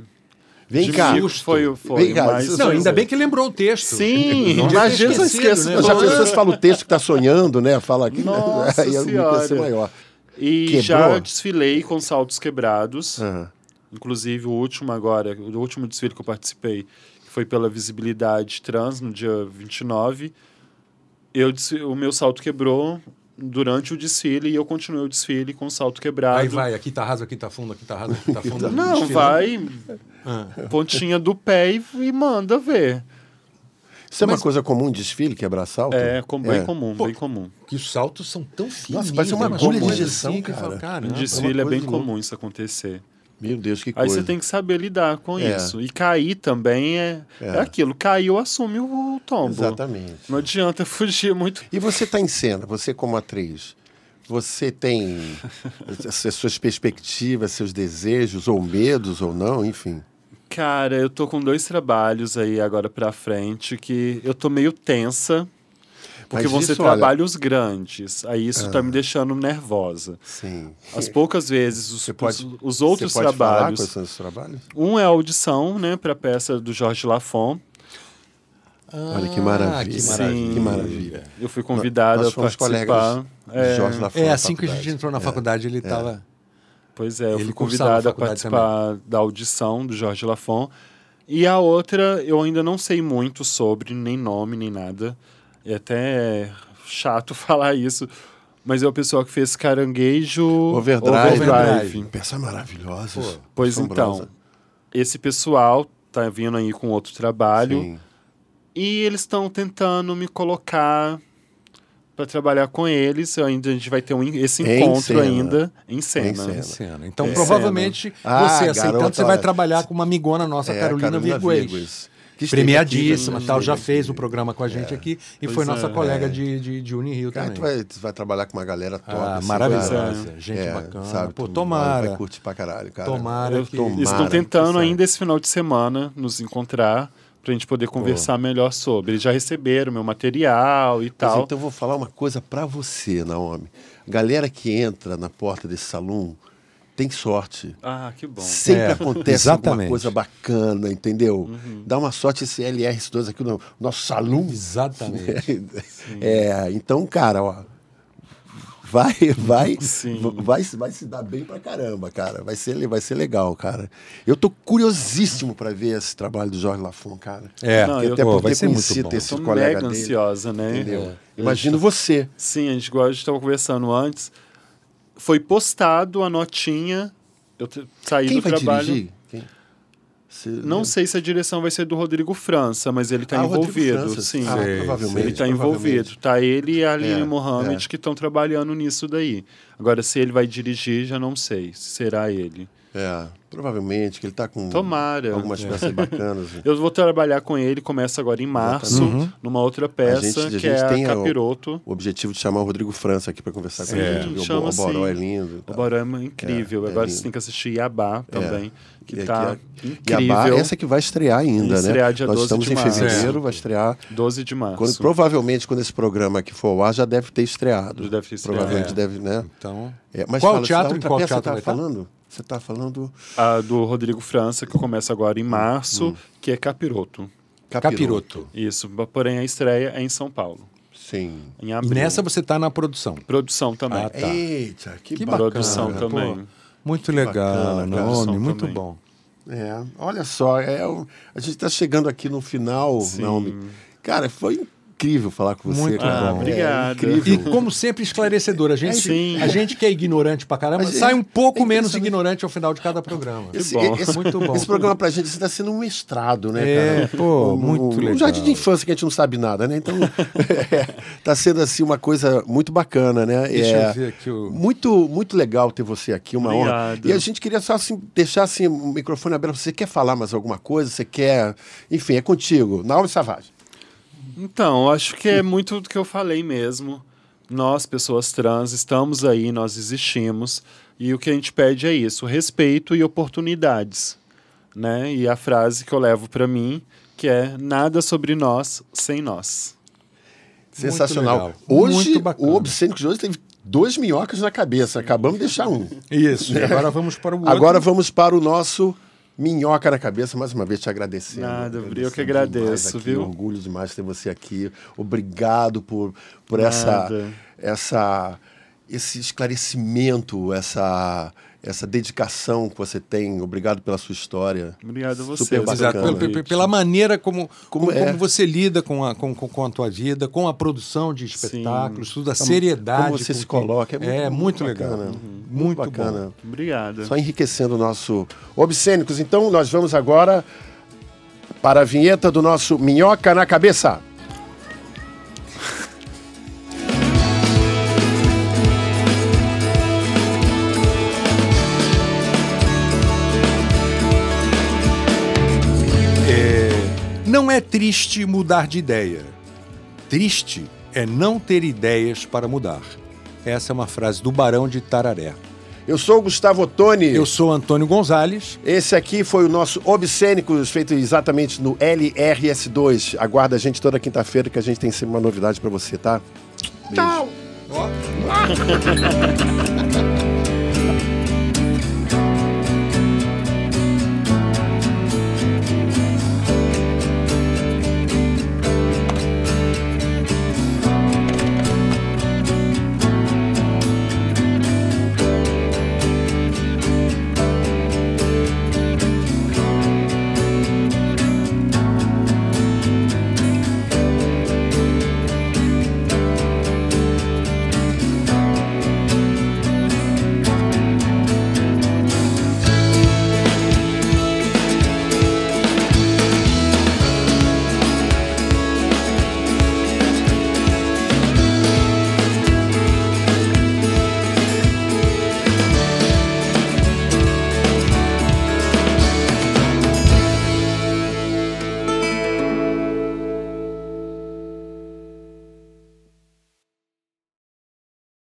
Vem cá. Foi, foi. Vem cá, mas- isso- Não, ainda bem que lembrou o texto. Sim, imagina esquecido, esqueço. né? Já tudo. pensou, você fala o texto que tá sonhando, né? Fala aqui. [laughs] Nossa aí mico ia ser Senhora. maior. E Quebrou? já desfilei com saltos quebrados. Aham. Inclusive, o último agora, o último desfile que eu participei, que foi pela visibilidade trans, no dia 29, eu, o meu salto quebrou durante o desfile e eu continuei o desfile com o salto quebrado. Aí vai, aqui tá raso, aqui tá fundo, aqui tá raso, aqui tá fundo. [laughs] Não, vai, Ah. pontinha do pé e, e manda ver. Isso é uma Mas- coisa comum, desfile, quebrar salto? É, com, bem É. comum, Pô, bem comum. Que os saltos são tão finos. parece uma agulha de injeção, que eu falo, cara. Caramba. No desfile é uma bem comum isso acontecer. Meu Deus, que Aí coisa. você tem que saber lidar com É. isso. E cair também é, É. é. aquilo. Caiu, assume o, o tombo. Exatamente. Não adianta [laughs] fugir muito. E você está em cena, você como atriz, você tem [laughs] as suas perspectivas, seus desejos, ou medos, ou não, enfim. Cara, eu tô com dois trabalhos aí agora pra frente que eu tô meio tensa. Porque Mas vão ser isso, olha- trabalhos grandes. Aí isso tá me deixando nervosa. Sim. As poucas vezes, os, Você pode, os, os outros você pode falar trabalhos. quais são os trabalhos? Um é a audição, né, pra peça do Jorge Lafon. Olha que maravilha. que maravilha. Que maravilha. Eu fui convidada Nós a participar. É, Jorge Lafon. É, na assim que a gente faculdade. entrou na faculdade, ele tava. Pois é, eu Ele fui cursava convidado a participar da audição do Jorge Lafon. E a outra, eu ainda não sei muito sobre, nem nome, nem nada. É até chato [laughs] falar isso. Mas é o pessoal que fez Caranguejo Overdrive. Overdrive. Peça maravilhosa. Pô, Pois assombrosa. então, esse pessoal tá vindo aí com outro trabalho. Sim. E eles estão tentando me colocar para trabalhar com eles. Ainda a gente vai ter um, esse Em encontro cena. ainda em cena. Em cena. Em cena. Então, É. provavelmente, Ah, você aceitando, garota, você vai trabalhar com uma amigona nossa, É, Carolina, Virguês. Que Premiadíssima, aqui, tal, já fez o programa com a gente aqui e Pois foi é. nossa colega de, de, de Unirio Cara, também. tu vai, tu vai trabalhar com uma galera top. Ah, assim, maravilhosa, cara. gente É, bacana. Sabe, Pô, tomara. Vai curtir pra caralho, cara. Tomara Eu que... Eles estão Tomara, tentando que ainda esse final de semana nos encontrar pra gente poder conversar melhor sobre. Eles já receberam meu material e Mas tal. então eu vou falar uma coisa pra você, Naomi. Galera que entra na porta desse salão tem sorte. Ah, que bom. Sempre É, acontece alguma coisa bacana, entendeu? Uhum. Dá uma sorte esse LR2 aqui no nosso salão. Exatamente. [laughs] É, então, cara, ó, vai, vai, Sim. vai, vai se dar bem pra caramba, cara. Vai ser, vai ser legal, cara. Eu tô curiosíssimo pra ver esse trabalho do Jorge Lafon, cara. É, Não, Porque eu- até pô, por vai ter ser muito bom. Eu esse tô colega mega dele, ansiosa, né? entendeu? É. Imagino você. Sim, a gente, igual a gente estava conversando antes, foi postado a notinha. Eu saí Quem do vai trabalho. dirigir? Quem? Se- Não sei se a direção vai ser do Rodrigo França, mas ele está Ah, envolvido. França, sim. ah, Sei, provavelmente. Ele está envolvido. Tá ele e a Aline É, Mohamed é. que estão trabalhando nisso daí. Agora, se ele vai dirigir, já não sei. Se será ele. É, provavelmente, que ele tá com Tomara. algumas peças bacanas. [laughs] Eu vou trabalhar com ele, começa agora em março, numa outra peça, A gente- a que é gente tem a Capiroto. O objetivo de chamar o Rodrigo França aqui para conversar com a gente. chama O, Bo- o Boró sim. é lindo. O. Boró é incrível. É, é agora lindo. você tem que assistir Yabá também, que E tá é- incrível. Yabá, essa que vai estrear ainda, Vai né? estrear dia Nós 12 estamos de em março. fevereiro, É. vai estrear. 12 de março. Quando, provavelmente, quando esse programa aqui for ao ar, já deve ter estreado. Já deve ter estreado. Provavelmente É. deve, né? Então, É, mas Qual fala, teatro, qual teatro tá falando? Você está falando A do Rodrigo França, que começa agora em março, Hum. que é Capiroto. Capiroto. Isso, porém a estreia é em São Paulo, Sim. em E abril. nessa você está na produção. Produção também. Ah, tá. Eita, que, Que bacana. Produção Pô, também. Muito legal, bacana, Som muito também. bom. É, olha só, é, o- a gente está chegando aqui no final, Sim. Naomi. Cara, foi incrível falar com você. Muito cara. bom. É obrigado. incrível. E como sempre, esclarecedor. A gente, Sim. a gente que é ignorante pra caramba, gente- sai um pouco é menos ignorante ao final de cada programa. Esse, bom. esse- Muito bom. Esse programa pra gente está sendo um mestrado, né, É, cara? pô, um, muito um, legal. Um jardim de infância que a gente não sabe nada, né? Então, [laughs] tá sendo assim uma coisa muito bacana, né? Deixa É, eu ver aqui o... Muito, muito legal ter você aqui, uma honra. Obrigado. E a gente queria só assim, deixar assim, o microfone aberto. Você quer falar mais alguma coisa? Você quer. Enfim, é contigo. Naomi Savage. Então, acho que é muito do que eu falei mesmo. Nós, pessoas trans, estamos aí, nós existimos. E o que a gente pede é isso: respeito e oportunidades. Né? E a frase que eu levo para mim, que é nada sobre nós sem nós. Sensacional. Hoje, o Obscênico de hoje teve dois minhocas na cabeça. Acabamos de deixar um. Isso, e agora vamos para o outro. Agora vamos para o nosso minhoca na cabeça. Mais uma vez te agradecendo. Nada, eu que agradeço, aqui, viu? Orgulho demais ter você aqui. Obrigado por, por essa, essa, esse esclarecimento, essa, essa dedicação que você tem. Obrigado pela sua história. Obrigado a você. Super Exato, bacana. pela, pela- maneira como, como, Como é. como você lida com a, com, com- a tua vida, com a produção de espetáculos, tudo, a Como- seriedade. como você com se que- coloca, é muito- É, muito, muito legal. bacana. Muito, bacana. bom. Obrigado. Só enriquecendo o nosso Obscênicos. Então, nós vamos agora para a vinheta do nosso Minhoca na Cabeça. É triste mudar de ideia. Triste é não ter ideias para mudar. Essa é uma frase do Barão de Tararé. Eu sou o Gustavo Ottoni. Eu sou Antônio Gonzalez. Esse aqui foi o nosso Obscênicos, feito exatamente no LRS2. Aguarda a gente toda quinta-feira que a gente tem sempre uma novidade para você, tá? Beijo. Tchau. [laughs]